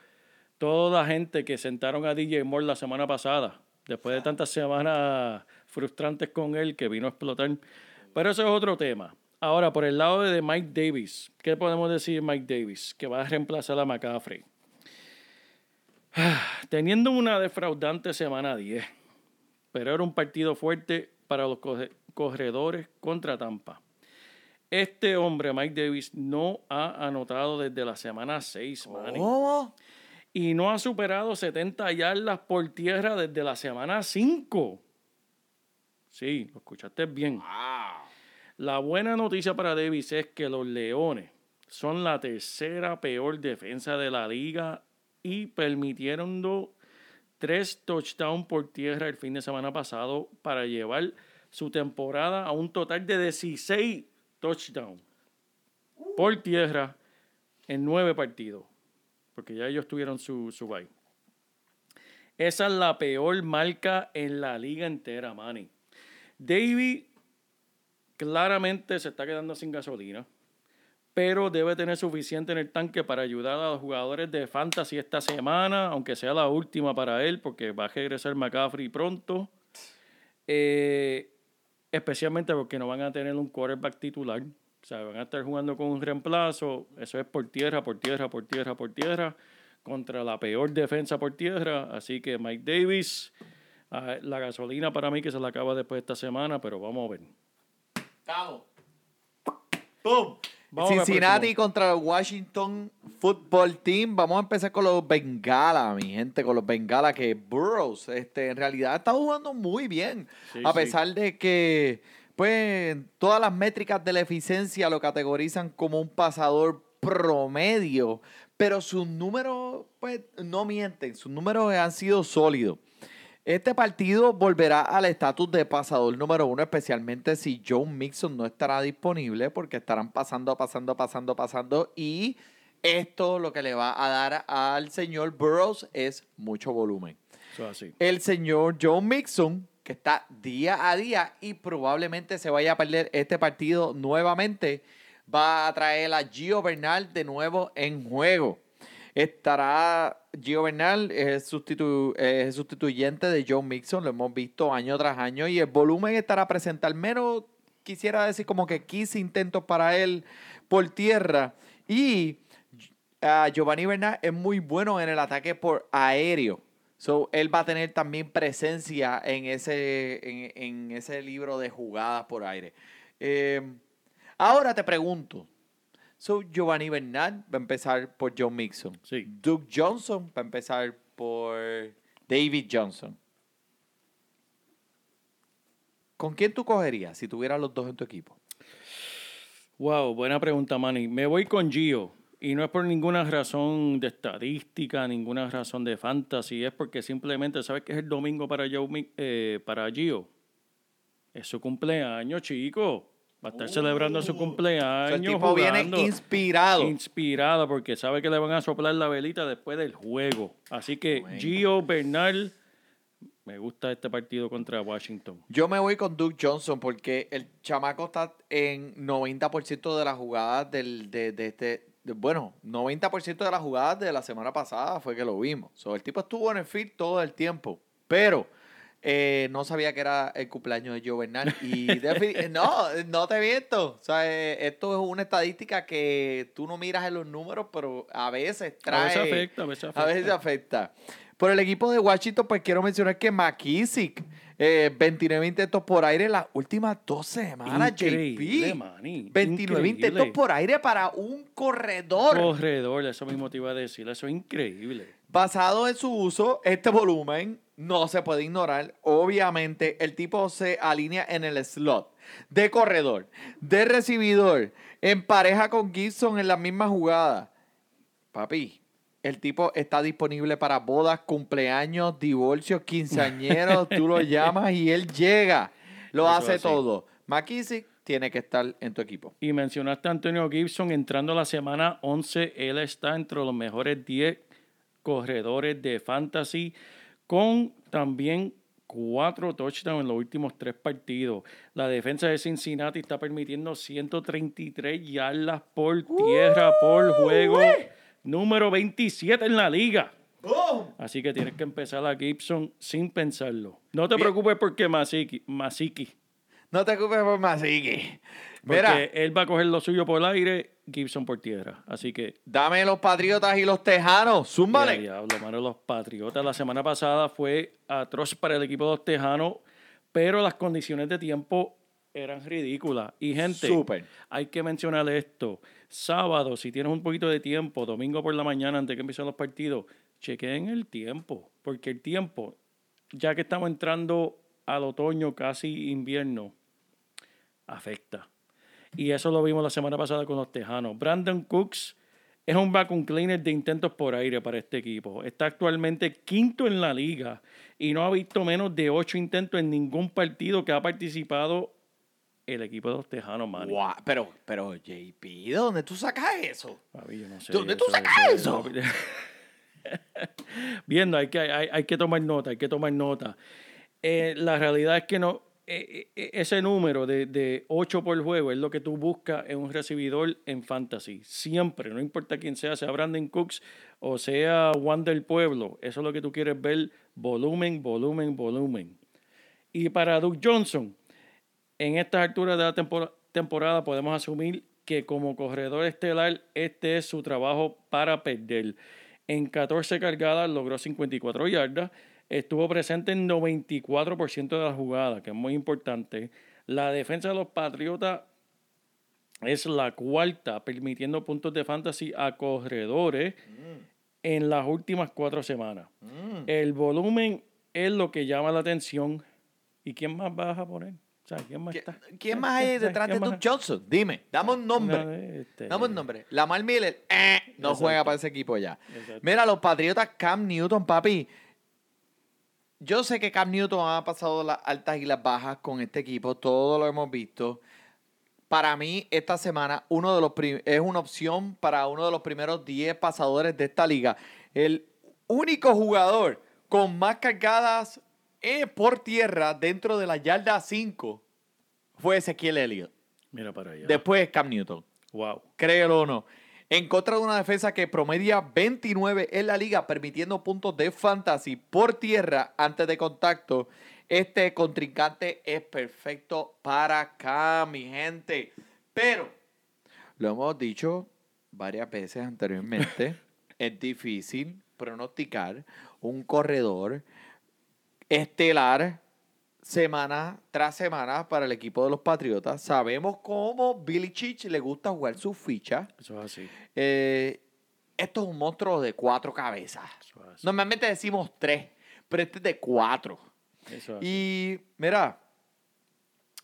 toda la gente que sentaron a DJ Moore la semana pasada, después de tantas semanas frustrantes con él que vino a explotar. Pero eso es otro tema. Ahora, por el lado de Mike Davis, ¿qué podemos decir de Mike Davis? Que va a reemplazar a McCaffrey. Teniendo una defraudante semana 10, pero era un partido fuerte para los corre- corredores contra Tampa. Este hombre, Mike Davis, no ha anotado desde la semana 6, Manny. ¿Cómo? Y no ha superado 70 yardas por tierra desde la semana 5. Sí, lo escuchaste bien. La buena noticia para Davis es que los Leones son la tercera peor defensa de la liga y permitieron tres touchdowns por tierra el fin de semana pasado para llevar su temporada a un total de 16 touchdowns por tierra en nueve partidos, porque ya ellos tuvieron su, su bye. Esa es la peor marca en la liga entera, Manny. David claramente se está quedando sin gasolina, pero debe tener suficiente en el tanque para ayudar a los jugadores de fantasy esta semana, aunque sea la última para él, porque va a regresar McCaffrey pronto. Eh, especialmente porque no van a tener un quarterback titular. O sea, van a estar jugando con un reemplazo. Eso es por tierra, por tierra, por tierra, por tierra. Contra la peor defensa por tierra. Así que Mike Davis, ah, la gasolina para mí que se la acaba después de esta semana, pero vamos a ver. Estamos. ¡Pum! Vamos Cincinnati contra el Washington Football Team. Vamos a empezar con los Bengala, mi gente, con los Bengala que Burroughs este, en realidad está jugando muy bien. Sí, a sí. pesar de que pues todas las métricas de la eficiencia lo categorizan como un pasador promedio, pero sus números pues no mienten, sus números han sido sólidos. Este partido volverá al estatus de pasador número uno, especialmente si Joe Mixon no estará disponible, porque estarán pasando, pasando, pasando, pasando. Y esto lo que le va a dar al señor Burroughs es mucho volumen. Así. El señor Joe Mixon, que está día a día y probablemente se vaya a perder este partido nuevamente, va a traer a Gio Bernal de nuevo en juego. Estará Gio Bernal, es, sustitu- es sustituyente de Joe Mixon, lo hemos visto año tras año, y el volumen estará presente al menos, quisiera decir como que 15 intentos para él por tierra. Y ah, Giovanni Bernal es muy bueno en el ataque por aéreo. So, él va a tener también presencia en ese, en, en ese libro de jugadas por aire. Eh, ahora te pregunto. So, Giovanni Bernal va a empezar por John Mixon. Sí. Duke Johnson va a empezar por David Johnson. ¿Con quién tú cogerías si tuvieras los dos en tu equipo? Wow, buena pregunta, Manny. Me voy con Gio. Y no es por ninguna razón de estadística, ninguna razón de fantasy. Es porque simplemente, ¿sabes que es el domingo para, Joe eh, para Gio? Es su cumpleaños, chico. Va a estar celebrando su cumpleaños. O sea, el tipo viene jugando. inspirado. Inspirado porque sabe que le van a soplar la velita después del juego. Así que Gio Bernal, me gusta este partido contra Washington. Yo me voy con Duke Johnson porque el chamaco está en 90% de las jugadas del, de, de este. Bueno, 90% de las jugadas de la semana pasada fue que lo vimos. So, el tipo estuvo en el field todo el tiempo. Pero eh, no sabía que era el cumpleaños de Joe Bernal. Y no, no te miento. O sea, eh, esto es una estadística que tú no miras en los números, pero a veces trae. A veces afecta, a veces afecta. A veces afecta. Por el equipo de Washington, pues quiero mencionar que McKissick, eh, 29 intentos por aire las últimas dos semanas, Increíble, JP. Manny, 29 increíble. intentos por aire para un corredor. Corredor, eso mismo te iba a decir. Eso es increíble. Basado en su uso, este volumen no se puede ignorar. Obviamente, el tipo se alinea en el slot de corredor, de recibidor, en pareja con Gibson en la misma jugada. Papi, el tipo está disponible para bodas, cumpleaños, divorcios, quinceañeros, tú lo llamas y él llega. Lo Eso hace así. todo. McKissick tiene que estar en tu equipo. Y mencionaste a Antonio Gibson entrando la semana 11. Él está entre los mejores 10 corredores de fantasy con también cuatro touchdowns en los últimos tres partidos. La defensa de Cincinnati está permitiendo 133 yardas por tierra por juego. Número 27 en la liga. Así que tienes que empezar a Gibson sin pensarlo. No te Bien. preocupes porque Masiki, Masiki No te ocupes por Masiki. porque Mira, él va a coger lo suyo por el aire, Gibson por tierra. Así que, dame los Patriotas y los Tejanos. ya, Zúmbale. diablo, mano, los Patriotas. La semana pasada fue atroz para el equipo de los Tejanos, pero las condiciones de tiempo eran ridículas. Y, gente, Súper. hay que mencionar esto. Sábado, si tienes un poquito de tiempo, domingo por la mañana, antes que empiecen los partidos, chequeen el tiempo. Porque el tiempo, ya que estamos entrando al otoño, casi invierno, afecta. Y eso lo vimos la semana pasada con los Tejanos. Brandon Cooks es un vacuum cleaner de intentos por aire para este equipo. Está actualmente quinto en la liga y no ha visto menos de ocho intentos en ningún partido que ha participado el equipo de los Tejanos, man. Guau, Pero, pero, JP, ¿de dónde tú sacas eso? Papi, yo no sé, ¿Dónde tú sacas eso? Viendo, hay que, hay, hay que tomar nota, hay que tomar nota. Eh, la realidad es que no, eh, eh, ese número de, de 8 por juego es lo que tú buscas en un recibidor en fantasy. Siempre, no importa quién sea, sea Brandon Cooks o sea Juan del Pueblo. Eso es lo que tú quieres ver, volumen, volumen, volumen. Y para Duke Johnson, en estas alturas de la tempora- temporada podemos asumir que como corredor estelar este es su trabajo para perder. En 14 cargadas logró 54 yardas, estuvo presente en 94% de las jugadas, que es muy importante. La defensa de los Patriotas es la cuarta, permitiendo puntos de fantasy a corredores en las últimas cuatro semanas. El volumen es lo que llama la atención. ¿Y quién más vas a poner? O sea, ¿quién más ¿Qui- está? ¿Quién más hay detrás de. Duke Johnson? Dime, dame un nombre. No, este- Dame un nombre. Lamar Miller, eh, no Exacto. juega para ese equipo ya. Exacto. Mira, los Patriotas, Cam Newton, papi. Yo sé que Cam Newton ha pasado las altas y las bajas con este equipo, todo lo hemos visto. Para mí, esta semana uno de los es una opción para uno de los primeros 10 pasadores de esta liga. El único jugador con más cargadas eh, por tierra dentro de la yarda 5 fue Ezequiel Elliott. Mira para allá. Después Cam Newton wow. créelo o no. En contra de una defensa que promedia 29 en la liga, permitiendo puntos de fantasy por tierra antes de contacto, este contrincante es perfecto para acá, mi gente. Pero, lo hemos dicho varias veces anteriormente, es difícil pronosticar un corredor estelar semana tras semana para el equipo de los Patriotas. Sabemos cómo Billy Chich le gusta jugar sus fichas. Eso es así. Eh, esto es un monstruo de cuatro cabezas. Eso es así. Normalmente decimos tres, pero este es de cuatro. Eso es así. Y mira,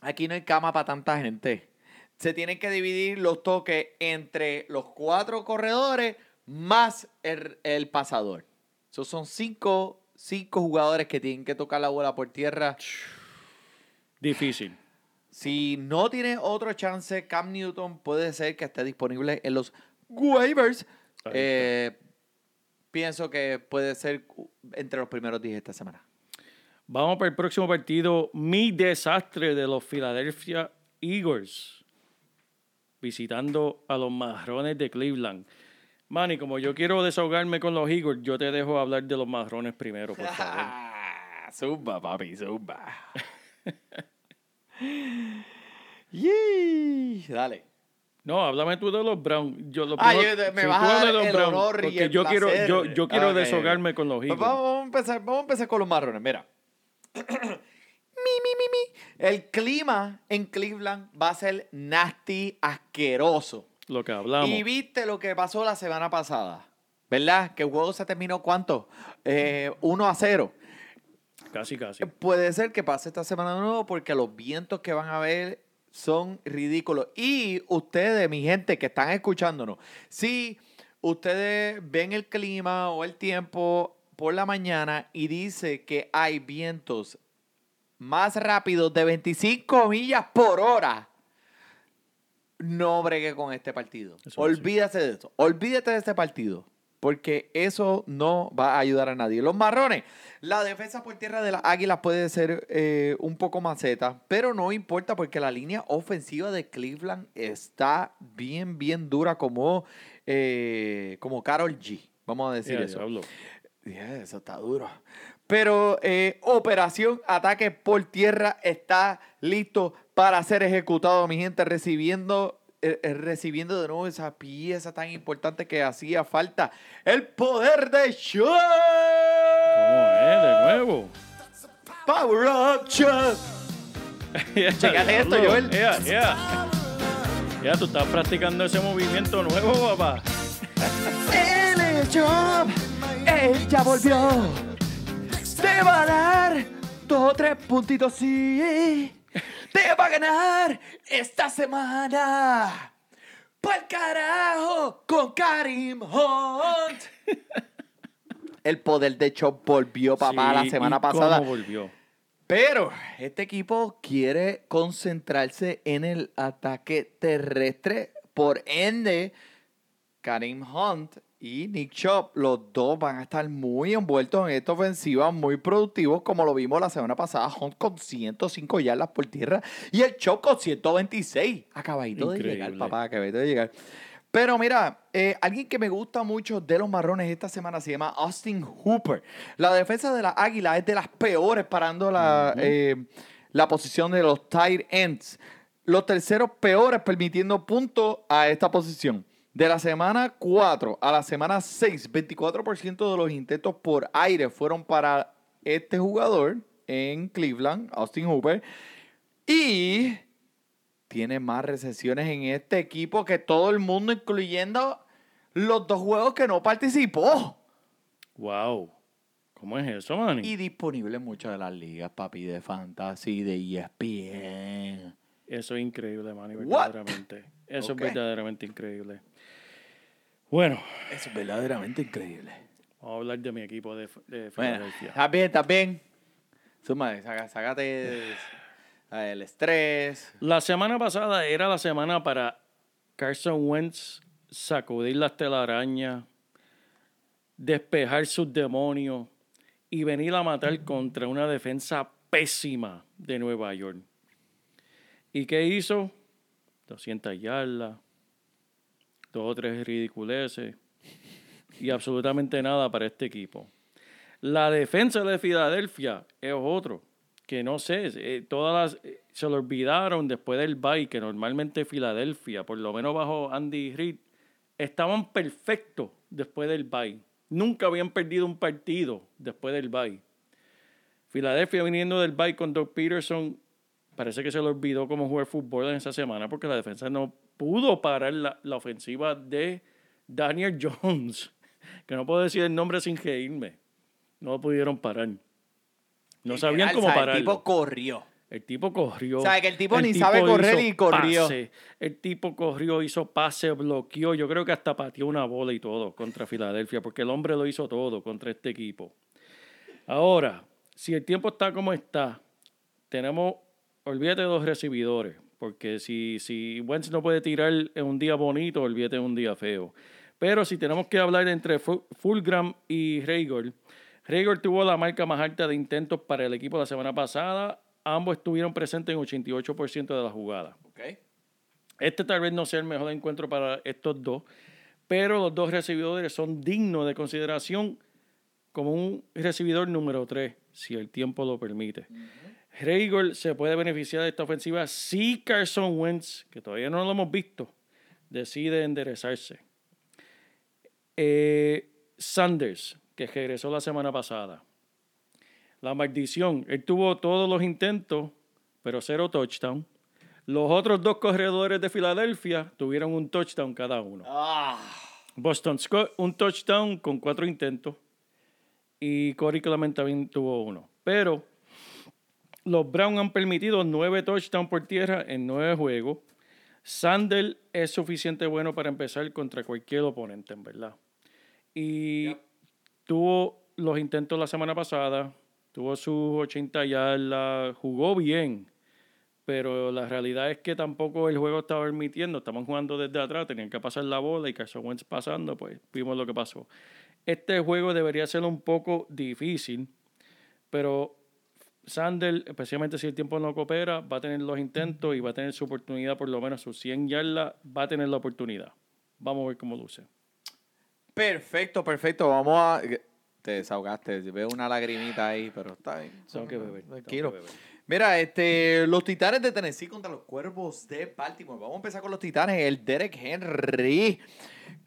aquí no hay cama para tanta gente. Se tienen que dividir los toques entre los cuatro corredores más el, el pasador. Esos son cinco, cinco jugadores que tienen que tocar la bola por tierra. Difícil. si no tiene otro chance, Cam Newton puede ser que esté disponible en los waivers. Eh, pienso que puede ser entre los primeros 10 esta semana. Vamos para el próximo partido. Mi desastre de los Philadelphia Eagles. Visitando a los marrones de Cleveland. Manny, como yo quiero desahogarme con los Eagles, yo te dejo hablar de los marrones primero, por favor. zumba, papi, zumba. Yee, Dale. No, háblame tú de los Browns. Yo, lo Ah, primero- yo me vas a dar los el honor y el yo quiero, yo, yo quiero desahogarme con los Pues Eagles. vamos, vamos a empezar, vamos a empezar con los marrones. Mira. mi, mi, mi, mi. El clima en Cleveland va a ser nasty, asqueroso. Lo que hablamos. Y viste lo que pasó la semana pasada. ¿Verdad? Que el juego se terminó ¿cuánto? Eh, 1 a 0. Casi, casi. Puede ser que pase esta semana de nuevo porque los vientos que van a ver son ridículos. Y ustedes, mi gente que están escuchándonos, si ustedes ven el clima o el tiempo por la mañana y dice que hay vientos más rápidos de 25 millas por hora, no bregue con este partido. Eso sí. Olvídate de eso. Olvídate de este partido. Porque eso no va a ayudar a nadie. Los marrones, la defensa por tierra de las águilas puede ser eh, un poco maceta, pero no importa porque la línea ofensiva de Cleveland está bien, bien dura como, eh, como Carol G. Vamos a decir eso. Yeah, eso está duro. Pero eh, Operación Ataque por Tierra está listo para ser ejecutado, mi gente, recibiendo, eh, eh, recibiendo de nuevo esa pieza tan importante que hacía falta. El poder de Show. ¿Cómo es? De nuevo. Power Up Show. Chécate esto. Joel. Ya, ya. Ya, tú estás practicando ese movimiento nuevo, papá. Es Job. Él ya volvió. Te va a dar dos o tres puntitos, sí. Te va a ganar esta semana. Pa'l carajo con Karim Hunt. El poder de Chop volvió, papá, Sí, la semana ¿y cómo pasada. volvió? Pero este equipo quiere concentrarse en el ataque terrestre. Por ende, Karim Hunt y Nick Chop, los dos van a estar muy envueltos en esta ofensiva, muy productivos, como lo vimos la semana pasada. Hunt con 105 yardas por tierra y el Chop con 126. Acabadito de llegar, papá, acabadito de llegar. Pero mira, eh, alguien que me gusta mucho de los marrones esta semana se llama Austin Hooper. La defensa de la Águila es de las peores parando la, eh, la posición de los tight ends. Los terceros peores permitiendo puntos a esta posición. De la semana 4 a la semana 6, 24% de los intentos por aire fueron para este jugador en Cleveland, Austin Hooper. Y tiene más recesiones en este equipo que todo el mundo, incluyendo los dos juegos que no participó. Wow. ¿Cómo es eso, Manny? Y disponible en muchas de las ligas, papi, de fantasy, de ESPN. Eso es increíble, Manny, What? verdaderamente. Eso es verdaderamente increíble. Bueno, es verdaderamente increíble. vamos a hablar de mi equipo de, de Bueno, Filadelfia. está bien, está bien. Suma, saca- sácate el estrés. La semana pasada era la semana para Carson Wentz sacudir las telarañas, despejar sus demonios y venir a matar contra una defensa pésima de Nueva York. ¿Y qué hizo? 200 yardas, dos o tres ridiculeces y absolutamente nada para este equipo. La defensa de Filadelfia es otro, que no sé, eh, todas las, eh, se lo olvidaron después del bye, que normalmente Filadelfia, por lo menos bajo Andy Reid, estaban perfectos después del bye. Nunca habían perdido un partido después del bye. Filadelfia viniendo del bye con Doug Peterson, parece que se le olvidó cómo jugar fútbol en esa semana porque la defensa no pudo parar la, la ofensiva de Daniel Jones, que no puedo decir el nombre sin reírme. No lo pudieron parar. No sabían cómo pararlo. El tipo corrió. El tipo corrió. O sea, que el tipo ni sabe correr y corrió. pase. El tipo corrió, hizo pase, bloqueó. Yo creo que hasta pateó una bola y todo contra Filadelfia, porque el hombre lo hizo todo contra este equipo. Ahora, si el tiempo está como está, tenemos olvídate de los recibidores, porque si, si Wentz no puede tirar en un día bonito, olvídate de un día feo. Pero si tenemos que hablar entre Fu- Fulgram y Rager, Rager tuvo la marca más alta de intentos para el equipo la semana pasada. Ambos estuvieron presentes en 88% de las jugadas. Ok. Este tal vez no sea el mejor encuentro para estos dos, pero los dos recibidores son dignos de consideración como un recibidor número 3, si el tiempo lo permite. Rager se puede beneficiar de esta ofensiva si Carson Wentz, que todavía no lo hemos visto, decide enderezarse. Eh, Sanders, que regresó la semana pasada. La maldición, él tuvo todos los intentos, pero cero touchdown. Los otros dos corredores de Filadelfia tuvieron un touchdown cada uno. Ah, Boston Scott, un touchdown con cuatro intentos. Y Corey Clement también tuvo uno. Pero los Browns han permitido nueve touchdowns por tierra en nueve juegos. Sandel es suficiente bueno para empezar contra cualquier oponente, en verdad. Y tuvo los intentos la semana pasada, tuvo sus 80 yardas, jugó bien, pero la realidad es que tampoco el juego estaba permitiendo. Estaban jugando desde atrás, tenían que pasar la bola y Carson Wentz pasando, pues vimos lo que pasó. Este juego debería ser un poco difícil, pero Sandel, especialmente si el tiempo no coopera, va a tener los intentos y va a tener su oportunidad, por lo menos sus 100 yardas, va a tener la oportunidad. Vamos a ver cómo luce. perfecto, perfecto. Vamos a. Te desahogaste. Veo una lagrimita ahí, pero está bien. Tengo que beber. que Tranquilo. Mira, este, los Titanes de Tennessee contra los Cuervos de Baltimore. Vamos a empezar con los Titanes. El Derek Henry.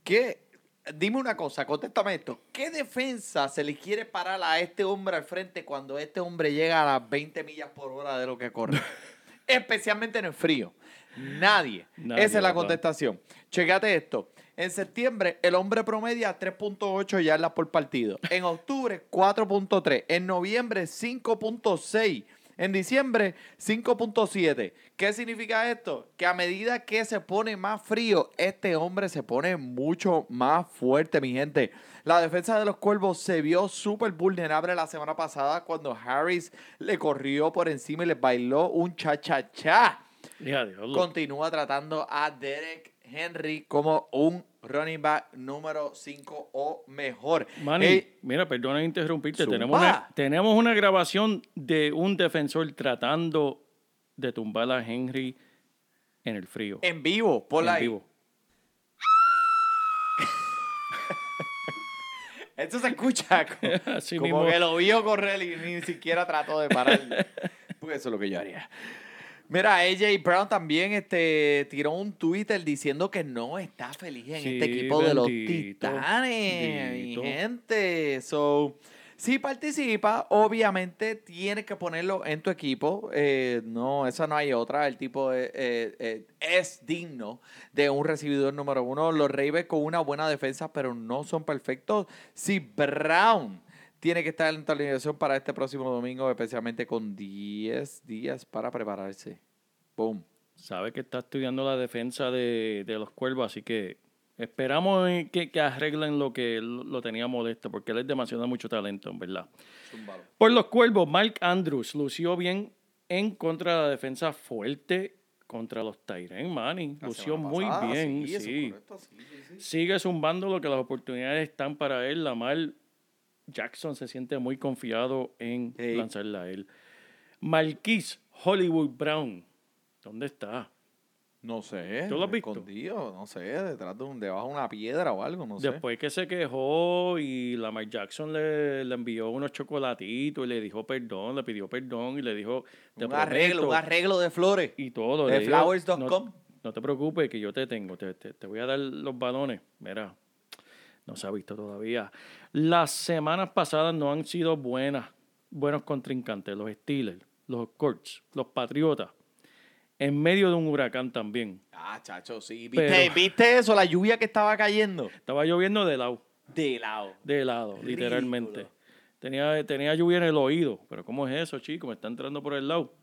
¿Qué? Dime una cosa, contéstame esto. ¿Qué defensa se le quiere parar a este hombre al frente cuando este hombre llega a las 20 millas por hora de lo que corre? Especialmente en el frío. Nadie. Nadie, Esa es la contestación. Checate esto. En septiembre, el hombre promedia 3.8 yardas por partido. En octubre, 4.3. En noviembre, 5.6. En diciembre, 5.7. ¿Qué significa esto? Que a medida que se pone más frío, este hombre se pone mucho más fuerte, mi gente. La defensa de los cuervos se vio súper vulnerable la semana pasada cuando Harris le corrió por encima y le bailó un cha-cha-cha continúa tratando a Derek Henry como un running back número 5 o mejor. Manny, mira, perdona interrumpirte. Tenemos una, tenemos una grabación de un defensor tratando de tumbar a Henry en el frío. en vivo, por en ahí. vivo. Esto se escucha como, que lo vio correr y ni siquiera trató de parar. Porque eso es lo que yo haría. Mira, AJ Brown también este, tiró un Twitter diciendo que no está feliz en Sí, este equipo de los bendito, Titanes, mi gente. So, si participa, obviamente tienes que ponerlo en tu equipo. Eh, no, esa no hay otra. El tipo eh, eh, es digno de un recibidor número uno. Los Ravens con una buena defensa, pero no son perfectos. Si Brown tiene que estar en la alineación para este próximo domingo, especialmente con 10 días para prepararse. Boom. Sabe que está estudiando la defensa de, de los cuervos, así que esperamos que, que arreglen lo que lo, tenía molesto, porque él es demasiado mucho talento, en verdad. Por los cuervos, Mark Andrews lució bien en contra de la defensa fuerte contra los Tyren. La Lució muy pasada, bien, sí, sí. correcto, sí. Sigue zumbando lo que las oportunidades están para él. Lamar Jackson se siente muy confiado en lanzarla a él. Marquise Hollywood Brown, ¿dónde está? No sé. ¿Tú lo has visto? Escondido, no sé, detrás de un, debajo de una piedra o algo, no sé. Después que se quejó y Lamar Jackson le, le envió unos chocolatitos y le dijo perdón, le pidió perdón y le dijo te un arreglo, prometo", un arreglo de flores. y todo. de flowers.com. No, no te preocupes que yo te tengo, te, te- te voy a dar los balones. Mira, no se ha visto todavía. Las semanas pasadas no han sido buenas, buenos contrincantes. Los Steelers, los Colts, los Patriotas. En medio de un huracán también. Ah, chacho, sí. ¿Viste, Pero- ¿Viste eso? La lluvia que estaba cayendo. Estaba lloviendo de lado. De lado. de lado, literalmente. Tenía, tenía lluvia en el oído, pero ¿cómo es eso, chico? Me está entrando por el lado.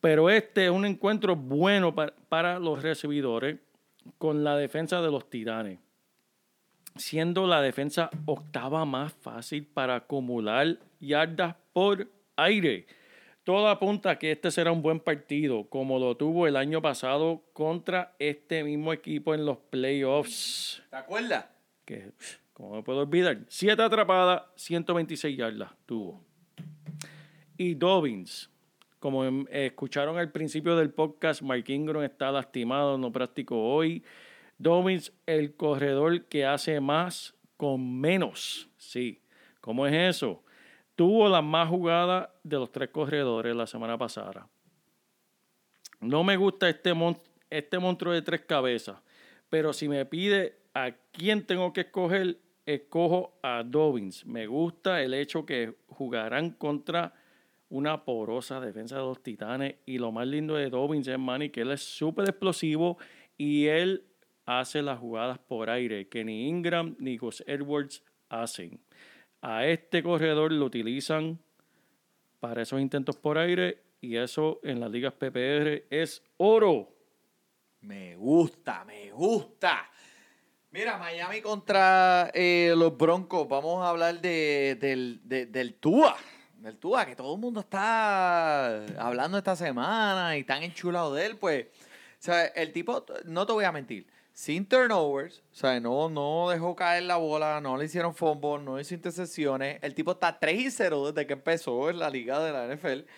Pero este es un encuentro bueno pa- para los recibidores con la defensa de los titanes, siendo la defensa octava más fácil para acumular yardas por aire. Todo apunta a que este será un buen partido, como lo tuvo el año pasado contra este mismo equipo en los playoffs. ¿Te acuerdas? Que, como me puedo olvidar, 7 atrapadas, 126 yardas tuvo. Y Dobbins, como em- escucharon al principio del podcast, Mark Ingram está lastimado, no practicó hoy. Dobbins, el corredor que hace más con menos. Sí, ¿cómo es eso? Tuvo la más jugada de los tres corredores la semana pasada. No me gusta este, mon- este monstruo de tres cabezas, pero si me pide a quién tengo que escoger, escojo a Dobbins. Me gusta el hecho que jugarán contra una porosa defensa de los Titanes y lo más lindo de Dobbins es Manny que él es súper explosivo y él hace las jugadas por aire que ni Ingram ni Gus Edwards hacen. A este corredor lo utilizan para esos intentos por aire y eso en las ligas PPR es oro. Me gusta, me gusta. Mira, Miami contra eh, los Broncos. Vamos a hablar de, del, de- del Tua. Del Tua, que todo el mundo está hablando esta semana y tan enchulado de él. Pues, el tipo, no te voy a mentir, sin turnovers, o sea, no, no dejó caer la bola, no le hicieron fumble, no hizo intercesiones. El tipo está 3 y 0 desde que empezó en la liga de la NFL.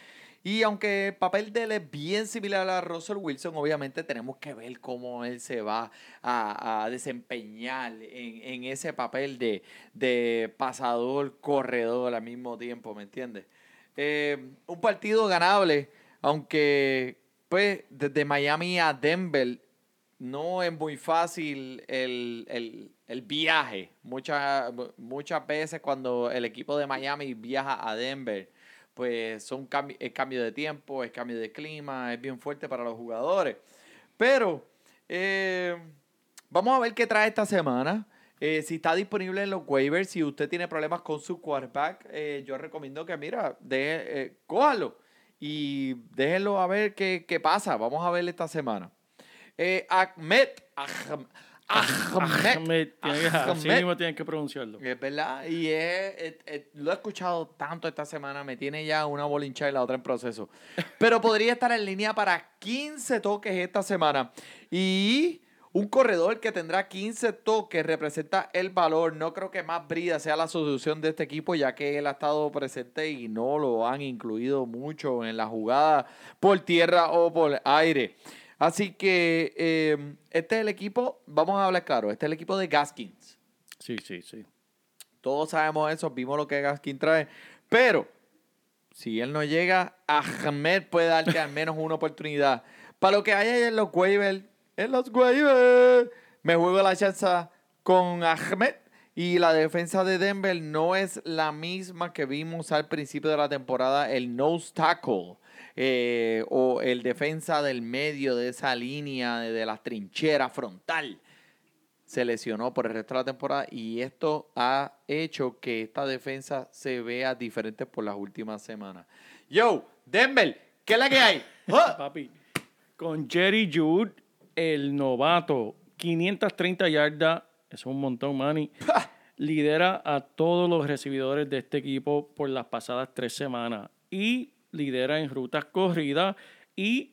Y aunque el papel de él es bien similar a Russell Wilson, obviamente tenemos que ver cómo él se va a, a desempeñar en, en ese papel de, de pasador, corredor al mismo tiempo, ¿me entiendes? Eh, un partido ganable, aunque pues desde Miami a Denver no es muy fácil el, el- el viaje. Muchas, muchas veces cuando el equipo de Miami viaja a Denver, pues son es cambio de tiempo, es cambio de clima, es bien fuerte para los jugadores. Pero eh, vamos a ver qué trae esta semana. Eh, si está disponible en los waivers, si usted tiene problemas con su quarterback, eh, yo recomiendo que, mira, deje, cójalo y déjenlo a ver qué, qué pasa. Vamos a ver esta semana. Eh, Ahmed, Ahm- Ahmed, Ahmed, que- así Ahmed. mismo tienen que pronunciarlo. es verdad, y es- es- es- lo he escuchado tanto esta semana, me tiene ya una bolincha y la otra en proceso. Pero podría estar en línea para 15 toques esta semana. Y un corredor que tendrá 15 toques representa el valor. No creo que más Brida sea la solución de este equipo, ya que él ha estado presente y no lo han incluido mucho en la jugada por tierra o por aire. Así que eh, este es el equipo, vamos a hablar claro, este es el equipo de Gaskins. Sí, sí, sí. Todos sabemos eso, vimos lo que Gaskin trae. Pero, si él no llega, Ahmed puede darte al menos una oportunidad. Para lo que hay ahí en los waivers, en los waivers, me juego la chance con Ahmed. Y la defensa de Denver no es la misma que vimos al principio de la temporada, el nose tackle. Eh, o el defensa del medio de esa línea de, de la trinchera frontal se lesionó por el resto de la temporada y esto ha hecho que esta defensa se vea diferente por las últimas semanas. Yo, Denver, ¿qué es la que hay? ¡Ah! Papi, con Jerry Jude, el novato, 530 yardas, es un montón, Manny. Lidera a todos los recibidores de este equipo por las pasadas tres semanas y lidera en rutas corridas y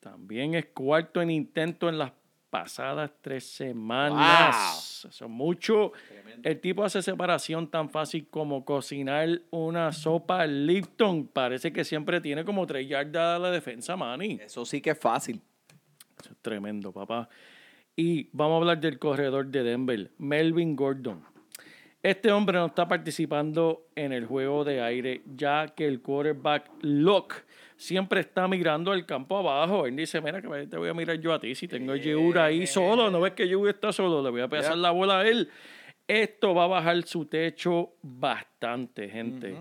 también es cuarto en intento en las pasadas tres semanas. Eso es mucho. El tipo hace separación tan fácil como cocinar una sopa Lipton. Parece que siempre tiene como tres yardas a la defensa, Manny. Eso sí que es fácil. Eso es tremendo, papá. Y vamos a hablar del corredor de Denver, Melvin Gordon. Este hombre no está participando en el juego de aire, ya que el quarterback Locke siempre está mirando al campo abajo. Él dice, mira, que te voy a mirar yo a ti. Si tengo a Yehuda ahí solo, no ves que Yehuda está solo, le voy a pasar la bola a él. Esto va a bajar su techo bastante, gente.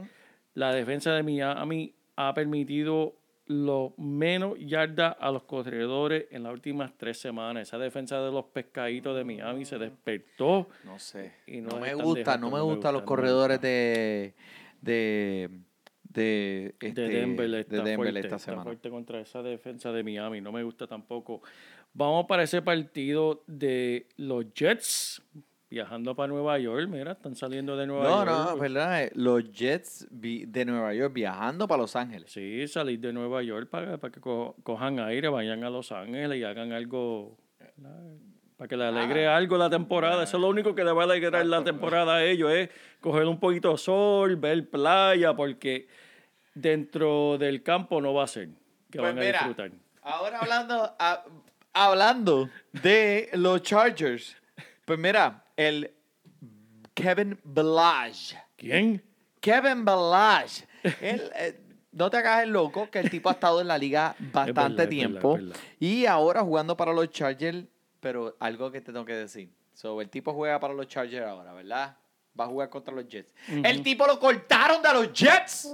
La defensa de Miami ha permitido lo menos yardas a los corredores en las últimas tres semanas. Esa defensa de los pescaditos de Miami se despertó. No sé. Y no me gusta, no me no me gustan los gusta, no corredores gusta. de de de, este, de Denver está de Denver fuerte, esta está semana. fuerte contra esa defensa de Miami. No me gusta tampoco. Vamos para ese partido de los Jets. Viajando para Nueva York. Mira, están saliendo de Nueva No, York. no, perdona. Los Jets de Nueva York viajando para Los Ángeles. Sí, salir de Nueva York para, para que co- cojan aire, vayan a Los Ángeles y hagan algo ¿verdad? para que le alegre algo la temporada. Eso es lo único que le va a alegrar la temporada a ellos, es coger un poquito de sol, ver playa, porque dentro del campo no va a ser que Pues van a mira, disfrutar. Ahora hablando, a- hablando de los Chargers, pues mira, el Kevin Belage. ¿Quién? Kevin Belage. Él, eh, no te hagas el loco, que el tipo ha estado en la liga bastante verdad, es verdad, tiempo. es verdad. Y ahora jugando para los Chargers, pero algo que te tengo que decir. So, el tipo juega para los Chargers ahora, ¿verdad? Va a jugar contra los Jets. El tipo lo cortaron de los Jets.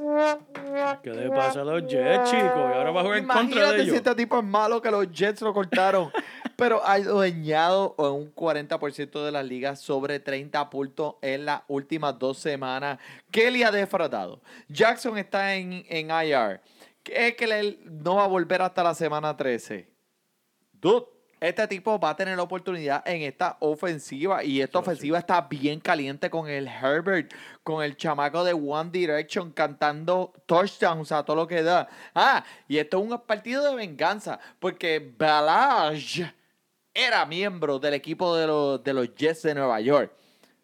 ¿Qué le pasa a los Jets, chicos? Y ahora va a jugar en contra Imagínate de si ellos. este tipo es malo que los Jets lo cortaron. Pero ha dañado en un 40% de las ligas sobre 30 puntos en las últimas dos semanas. ¿Qué le ha defraudado? Jackson está en, en IR. Es que él no va a volver hasta la semana 13. Dude, este tipo va a tener la oportunidad en esta ofensiva. Y esta ofensiva está bien caliente con el Herbert, con el chamaco de One Direction cantando touchdowns a todo lo que da. Ah, y esto es un partido de venganza. Porque Balage era miembro del equipo de los, de los Jets de Nueva York.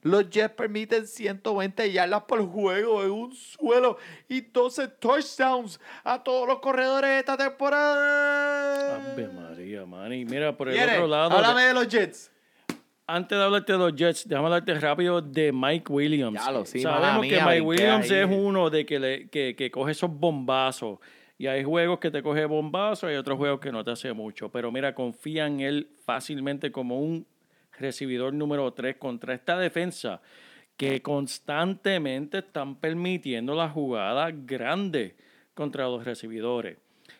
Los Jets permiten 120 yardas por juego en un suelo y 12 touchdowns a todos los corredores de esta temporada. Ave María, man. Y mira, por el otro lado, Háblame de los Jets. antes de hablarte de los Jets, déjame hablarte rápido de Mike Williams. Ya lo, sí, Sabemos que Mike Williams ahí. es uno de que, le, que, que coge esos bombazos. Y hay juegos que te coge bombazos y hay otros juegos que no te hace mucho. Pero mira, confía en él fácilmente como un recibidor número 3 contra esta defensa que constantemente están permitiendo la jugada grande contra los recibidores.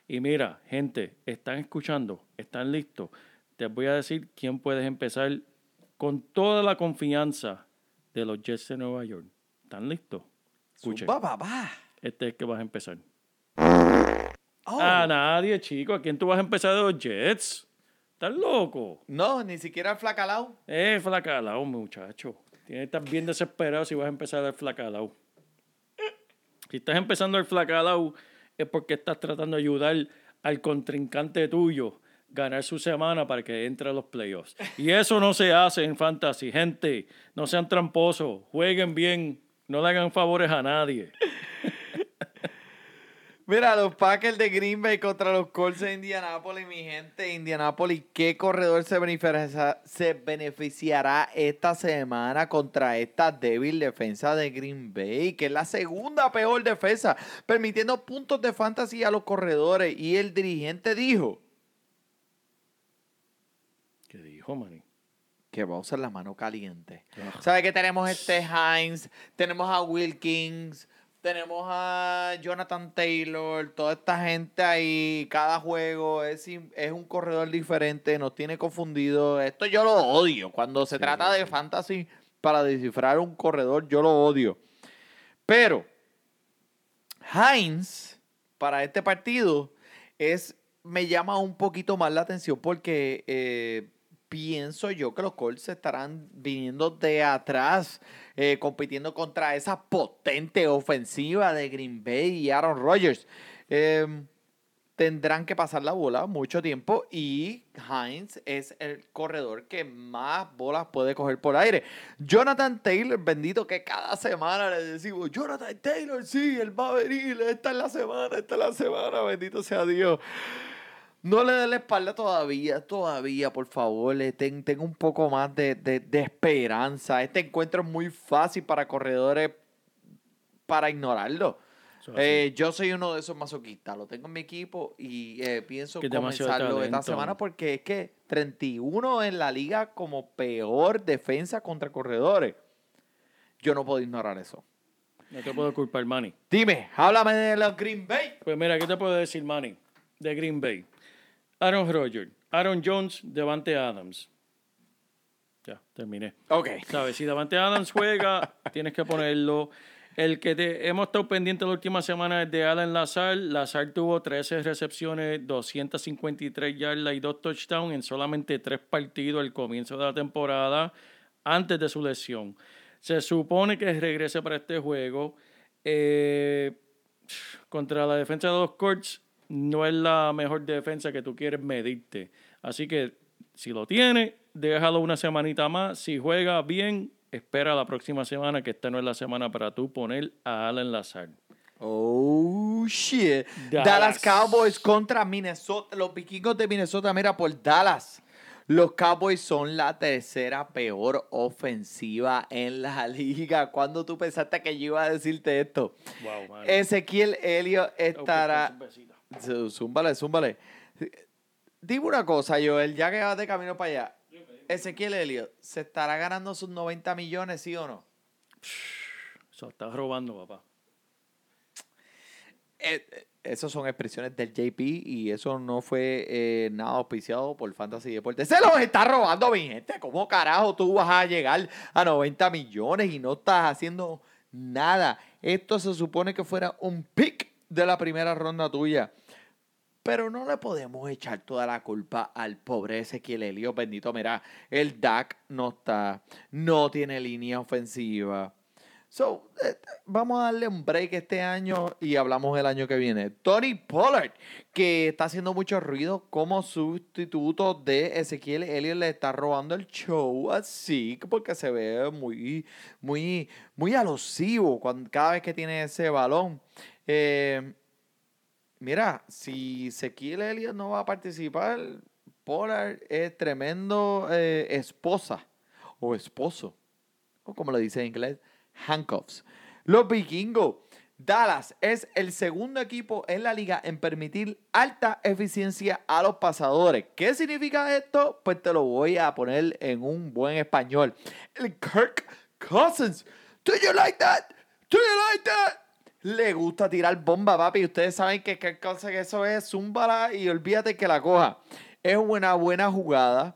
Y mira, gente, están escuchando, están listos. Te voy a decir quién puedes empezar con toda la confianza de los Jets de Nueva York. ¿Están listos? Escuchen, este es el que vas a empezar. Oh. A nadie, chico. ¿A quién tú vas a empezar de los Jets? ¿Estás loco? No, ni siquiera el flacalao. Eh, flacalao, muchacho. Tienes que estar bien desesperado si vas a empezar el flacalao. Si estás empezando el flacalao es porque estás tratando de ayudar al contrincante tuyo ganar su semana para que entre a los playoffs. Y eso no se hace en fantasy. Gente, no sean tramposos. Jueguen bien. No le hagan favores a nadie. Mira, los Packers de Green Bay contra los Colts de Indianapolis, mi gente. Indianapolis, ¿qué corredor se, beneficia- se beneficiará esta semana contra esta débil defensa de Green Bay? Que es la segunda peor defensa, permitiendo puntos de fantasy a los corredores. Y el dirigente dijo ¿Qué dijo, Manny? que va a usar la mano caliente. Ah. ¿Sabe que tenemos este Hines? Tenemos a Wilkins, tenemos a Jonathan Taylor, toda esta gente ahí, cada juego es, es un corredor diferente, nos tiene confundido. Esto yo lo odio. Cuando se trata de fantasy para descifrar un corredor, yo lo odio. Pero Hines, para este partido, es, me llama un poquito más la atención porque eh, pienso yo que los Colts estarán viniendo de atrás, eh, compitiendo contra esa potente ofensiva de Green Bay y Aaron Rodgers. Em, tendrán que pasar la bola mucho tiempo y Hines es el corredor que más bolas puede coger por aire. Jonathan Taylor, bendito que cada semana le decimos, Jonathan Taylor, sí, él va a venir, esta es la semana, esta es la semana, bendito sea Dios. No le dé la espalda todavía, todavía, por favor. le ten, ten un poco más de, de- de esperanza. Este encuentro es muy fácil para corredores para ignorarlo. Eh, yo soy uno de esos masoquistas. Lo tengo en mi equipo y eh, pienso Que comenzarlo esta semana porque es que 31 en la liga como peor defensa contra corredores. Yo no puedo ignorar eso. No te puedo culpar, Manny. Dime, háblame de los Green Bay. Pues mira, ¿qué te puedo decir, Manny? De Green Bay. Aaron Rodgers, Aaron Jones, Devante Adams. Ya, terminé. Ok. ¿Sabes? Si Davante Adams juega, tienes que ponerlo. El que te- hemos estado pendientes la última semana es de Alan Lazar. Lazar tuvo 13 recepciones, 253 yardas y 2 touchdowns en solamente 3 partidos al comienzo de la temporada. antes de su lesión. Se supone que regrese para este juego. Eh, contra la defensa de los Colts no es la mejor defensa que tú quieres medirte. Así que si lo tiene, déjalo una semanita más. Si juega bien, espera la próxima semana, que esta no es la semana para tú poner a Alan Lazar. Oh, shit. Dallas. Dallas. Cowboys contra Minnesota. Los vikingos de Minnesota, mira, por Dallas. Los Cowboys son la tercera peor ofensiva en la liga. ¿Cuándo tú pensaste que yo iba a decirte esto? Wow. Ezequiel Elliott estará... Zú- Zúmbale, zúmbale. Dime una cosa, Joel, ya que vas de camino para allá. Ezequiel Elliott, ¿se estará ganando sus 90 millones, sí o no? Se está robando, papá. Eh, eh, esas son expresiones del JP y eso no fue eh, nada auspiciado por Fantasy Deportes. Se los está robando, mi gente. ¿Cómo carajo tú vas a llegar a 90 millones y no estás haciendo nada? Esto se supone que fuera un pick de la primera ronda tuya. Pero no le podemos echar toda la culpa al pobre Ezequiel Elliott. Bendito, mira, el DAC no está, no tiene línea ofensiva. So, eh, vamos a darle un break este año y hablamos el año que viene. Tony Pollard, que está haciendo mucho ruido como sustituto de Ezequiel Elliott, le está robando el show así, porque se ve muy, muy, muy alusivo cuando, cada vez que tiene ese balón. Eh, mira, si Ezequiel Elliott no va a participar, Pollard es tremendo eh, esposa o esposo, o como le dice en inglés, handcuffs. Los vikingos. Dallas es el segundo equipo en la liga en permitir alta eficiencia a los pasadores. ¿Qué significa esto? Pues te lo voy a poner en un buen español. El Kirk Cousins. Do you like that? Do you like that? Le gusta tirar bomba, papi. Ustedes saben que Kirk Cousins eso es zúmbala y olvídate que la coja. Es una buena jugada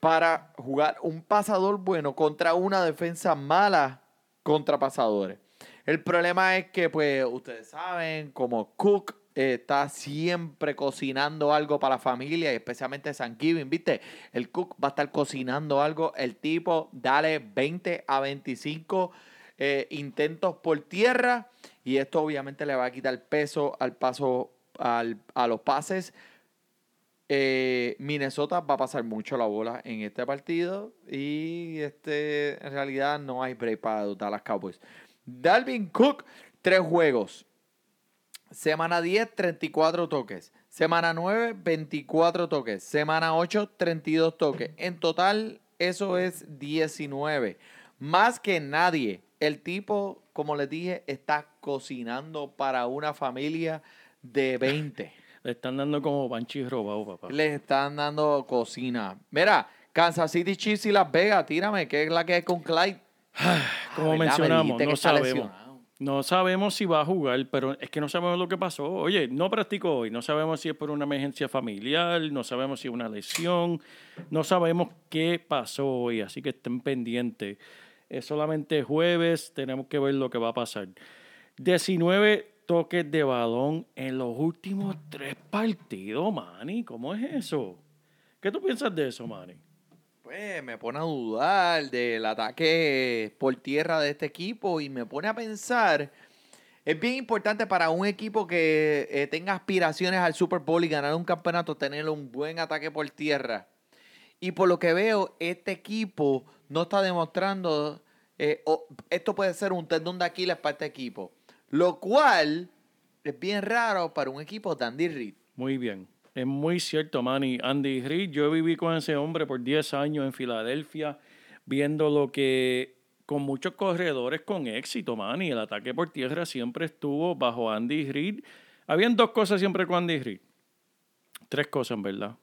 para jugar un pasador bueno contra una defensa mala contra pasadores. El problema es que, pues, ustedes saben, como Cook eh, está siempre cocinando algo para la familia, y especialmente Thanksgiving, ¿viste? El Cook va a estar cocinando algo. El tipo, dale 20 a 25 eh, intentos por tierra, y esto obviamente le va a quitar peso al paso, al- a los pases. Eh, Minnesota va a pasar mucho la bola en este partido y este en realidad no hay break para Dallas Cowboys. Dalvin Cook, tres juegos. Semana 10, 34 toques. Semana 9, 24 toques. Semana 8, 32 toques. En total, eso es 19. Más que nadie. El tipo, como les dije, está cocinando para una familia de 20. Le están dando como banchi robado, papá. Les están dando cocina. Mira, Kansas City Chiefs y Las Vegas, tírame, ¿qué es la que hay con Clyde? Como Ah, mencionamos, no sabemos. lesionado. No sabemos si va a jugar, pero es que no sabemos lo que pasó. Oye, no practicó hoy. No sabemos si es por una emergencia familiar, no sabemos si es una lesión, no sabemos qué pasó hoy, así que estén pendientes. Es solamente jueves, tenemos que ver lo que va a pasar. 19 toques de balón en los últimos tres partidos, Manny. ¿Cómo es eso? ¿Qué tú piensas de eso, Manny? Pues me pone a dudar del ataque por tierra de este equipo y me pone a pensar. Es bien importante para un equipo que eh, tenga aspiraciones al Super Bowl y ganar un campeonato, tener un buen ataque por tierra. Y por lo que veo, este equipo no está demostrando. eh, esto puede ser un tendón de Aquiles para este equipo. Lo cual es bien raro para un equipo de Andy Reid. Muy bien. Es muy cierto, Manny. Andy Reid, yo viví con ese hombre por 10 años en Filadelfia, viendo lo que con muchos corredores con éxito, Manny. El ataque por tierra siempre estuvo bajo Andy Reid. Habían dos cosas siempre con Andy Reid. Tres cosas, en verdad.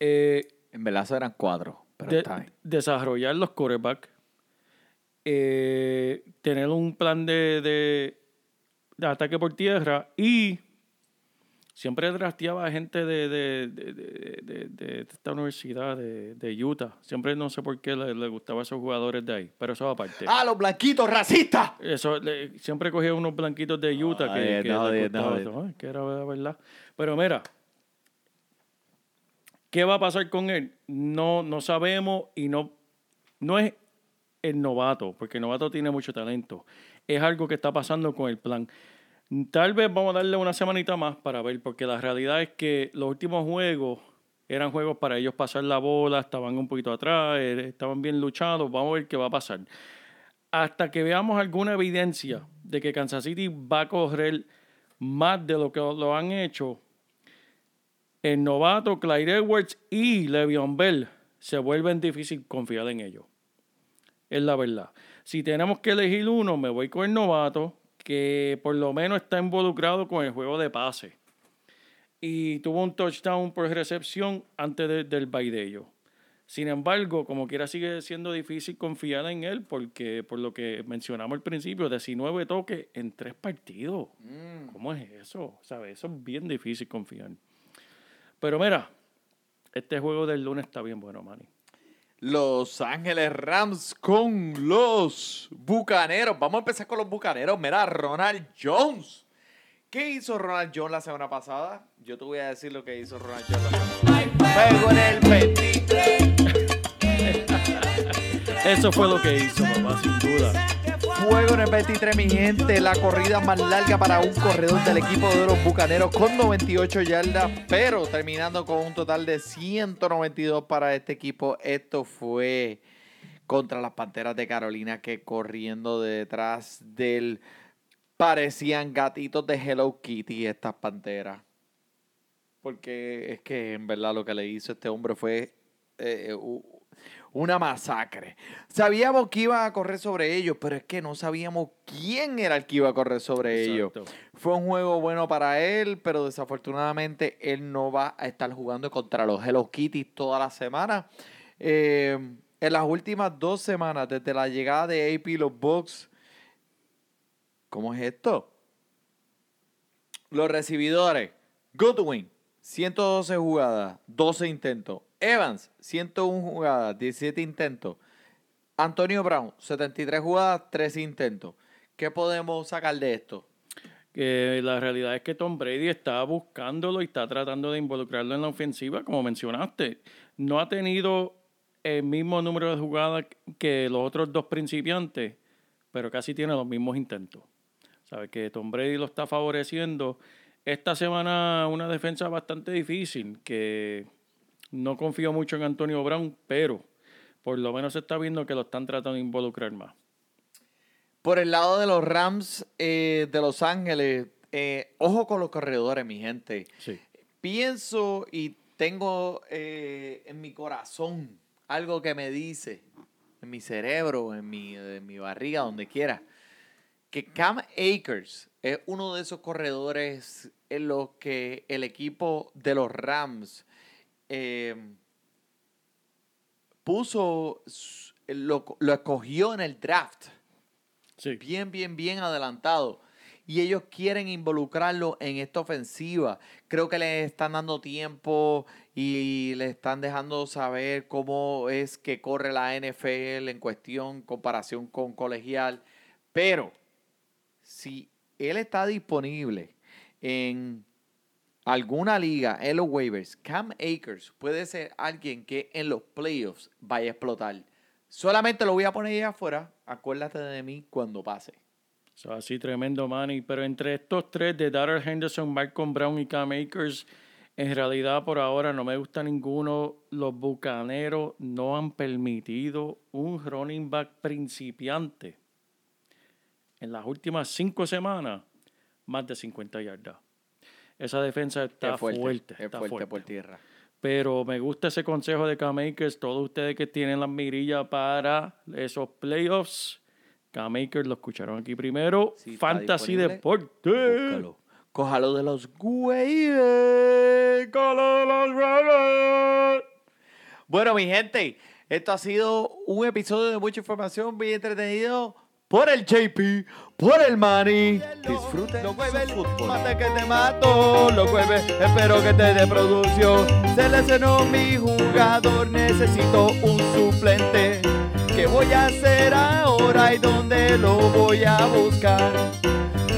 Eh, En verdad, eran cuatro. Pero de- está bien. desarrollar los quarterbacks, eh, tener un plan de, de- de ataque por tierra y siempre drafteaba gente de, de, de- de- esta universidad de, de Utah. Siempre no sé por qué le, le gustaban esos jugadores de ahí, pero eso aparte. ¡Ah, los blanquitos racistas! Eso, le- siempre cogía unos blanquitos de Utah que, Ay, que no, le no, gustaba no. eso, ay, que era verdad. Pero mira, ¿qué va a pasar con él? No, no sabemos y no, no es el novato, porque el novato tiene mucho talento. Es algo que está pasando con el plan. Tal vez vamos a darle una semanita más para ver, porque la realidad es que los últimos juegos eran juegos para ellos pasar la bola, estaban un poquito atrás, eh, estaban bien luchados, vamos a ver qué va a pasar. Hasta que veamos alguna evidencia de que Kansas City va a correr más de lo que lo han hecho, el novato Clyde Edwards y Le'Veon Bell se vuelven difícil confiar en ellos. Es la verdad. Si tenemos que elegir uno, me voy con el novato, que por lo menos está involucrado con el juego de pase. Y tuvo un touchdown por recepción antes de- del bye de ellos. Sin embargo, como quiera sigue siendo difícil confiar en él porque por lo que mencionamos al principio, 19 toques en tres partidos. ¿Cómo es eso? ¿Sabes? Eso es bien difícil confiar. Pero mira, este juego del lunes está bien bueno, Manny. Los Ángeles Rams con los Bucaneros. Vamos a empezar con los Bucaneros. Mira, Ronald Jones. ¿Qué hizo Ronald Jones la semana pasada? Yo te voy a decir lo que hizo Ronald Jones la semana pasada. 23. Eso fue lo que hizo, papá, sin duda. Juego en el 23, mi gente. La corrida más larga para un corredor del equipo de los Bucaneros con 98 yardas, pero terminando con un total de 192 para este equipo. Esto fue contra las Panteras de Carolina que corriendo detrás del... Parecían gatitos de Hello Kitty estas Panteras. Porque es que en verdad lo que le hizo este hombre fue eh, u- una masacre. Sabíamos que iba a correr sobre ellos, pero es que no sabíamos quién era el que iba a correr sobre ellos. Fue un juego bueno para él, pero desafortunadamente él no va a estar jugando contra los Hello Kitty toda la semana. Eh, en las últimas dos semanas, desde la llegada de AP y los Bucks, ¿cómo es esto? Los recibidores, Goodwin, 112 jugadas, 12 intentos. Evans, 101 jugadas, 17 intentos. Antonio Brown, 73 jugadas, 13 intentos. ¿Qué podemos sacar de esto? Que la realidad es que Tom Brady está buscándolo y está tratando de involucrarlo en la ofensiva, como mencionaste. No ha tenido el mismo número de jugadas que los otros dos principiantes, pero casi tiene los mismos intentos. Sabes que Tom Brady lo está favoreciendo. Esta semana una defensa bastante difícil, que no confío mucho en Antonio Brown, pero por lo menos se está viendo que lo están tratando de involucrar más. Por el lado de los Rams eh, de Los Ángeles, eh, ojo con los corredores, mi gente. Sí. Pienso y tengo eh, en mi corazón algo que me dice, en mi cerebro, en mi, en mi barriga, donde quiera, que Cam Akers es uno de esos corredores en los que el equipo de los Rams eh, puso, lo, lo escogió en el draft Sí. bien, bien, bien adelantado. Y ellos quieren involucrarlo en esta ofensiva. Creo que le están dando tiempo y le están dejando saber cómo es que corre la NFL en cuestión, comparación con colegial. Pero si él está disponible en alguna liga, en los waivers, Cam Akers puede ser alguien que en los playoffs vaya a explotar. Solamente lo voy a poner ahí afuera. Acuérdate de mí cuando pase. So, así tremendo, Manny. Pero entre estos tres, de Darrell Henderson, Malcolm Brown y Cam Akers, en realidad por ahora no me gusta ninguno. Los bucaneros no han permitido un running back principiante en las últimas cinco semanas más de 50 yardas. Esa defensa está es fuerte, fuerte, es está fuerte, fuerte. por tierra. Pero me gusta ese consejo de Cam Akers. Todos ustedes que tienen las mirillas para esos playoffs, Cam Akers lo escucharon aquí primero. Si Fantasy Deporte. Búscalo. Cójalo de los waivers. Cójalo de los waivers. Bueno, mi gente, esto ha sido un episodio de mucha información, bien entretenido. Por el JP, por el Manny. Disfruten Los su jueves, fútbol. mate que te mato. Los jueves, espero que te dé producción. Se lesionó mi jugador, necesito un suplente. ¿Qué voy a hacer ahora y dónde lo voy a buscar?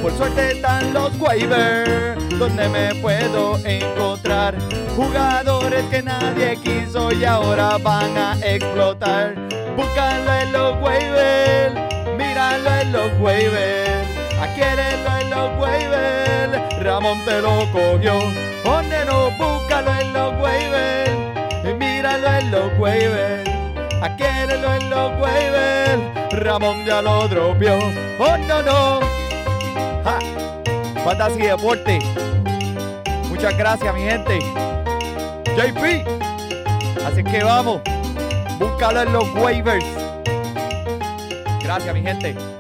Por suerte están los waivers, donde me puedo encontrar jugadores que nadie quiso y ahora van a explotar. Búscalo en los waivers, los waivers. Adquiérelo en los waivers, Ramón te lo cogió. Oh, neno, búscalo en los waivers, y míralo en los waivers. Adquiérelo en los waivers, Ramón ya lo dropió. Oh, no, no. Ja. Fantasy Deporte. Muchas gracias, mi gente. JP. Así que vamos. Búscalo en los waivers. Gracias, mi gente.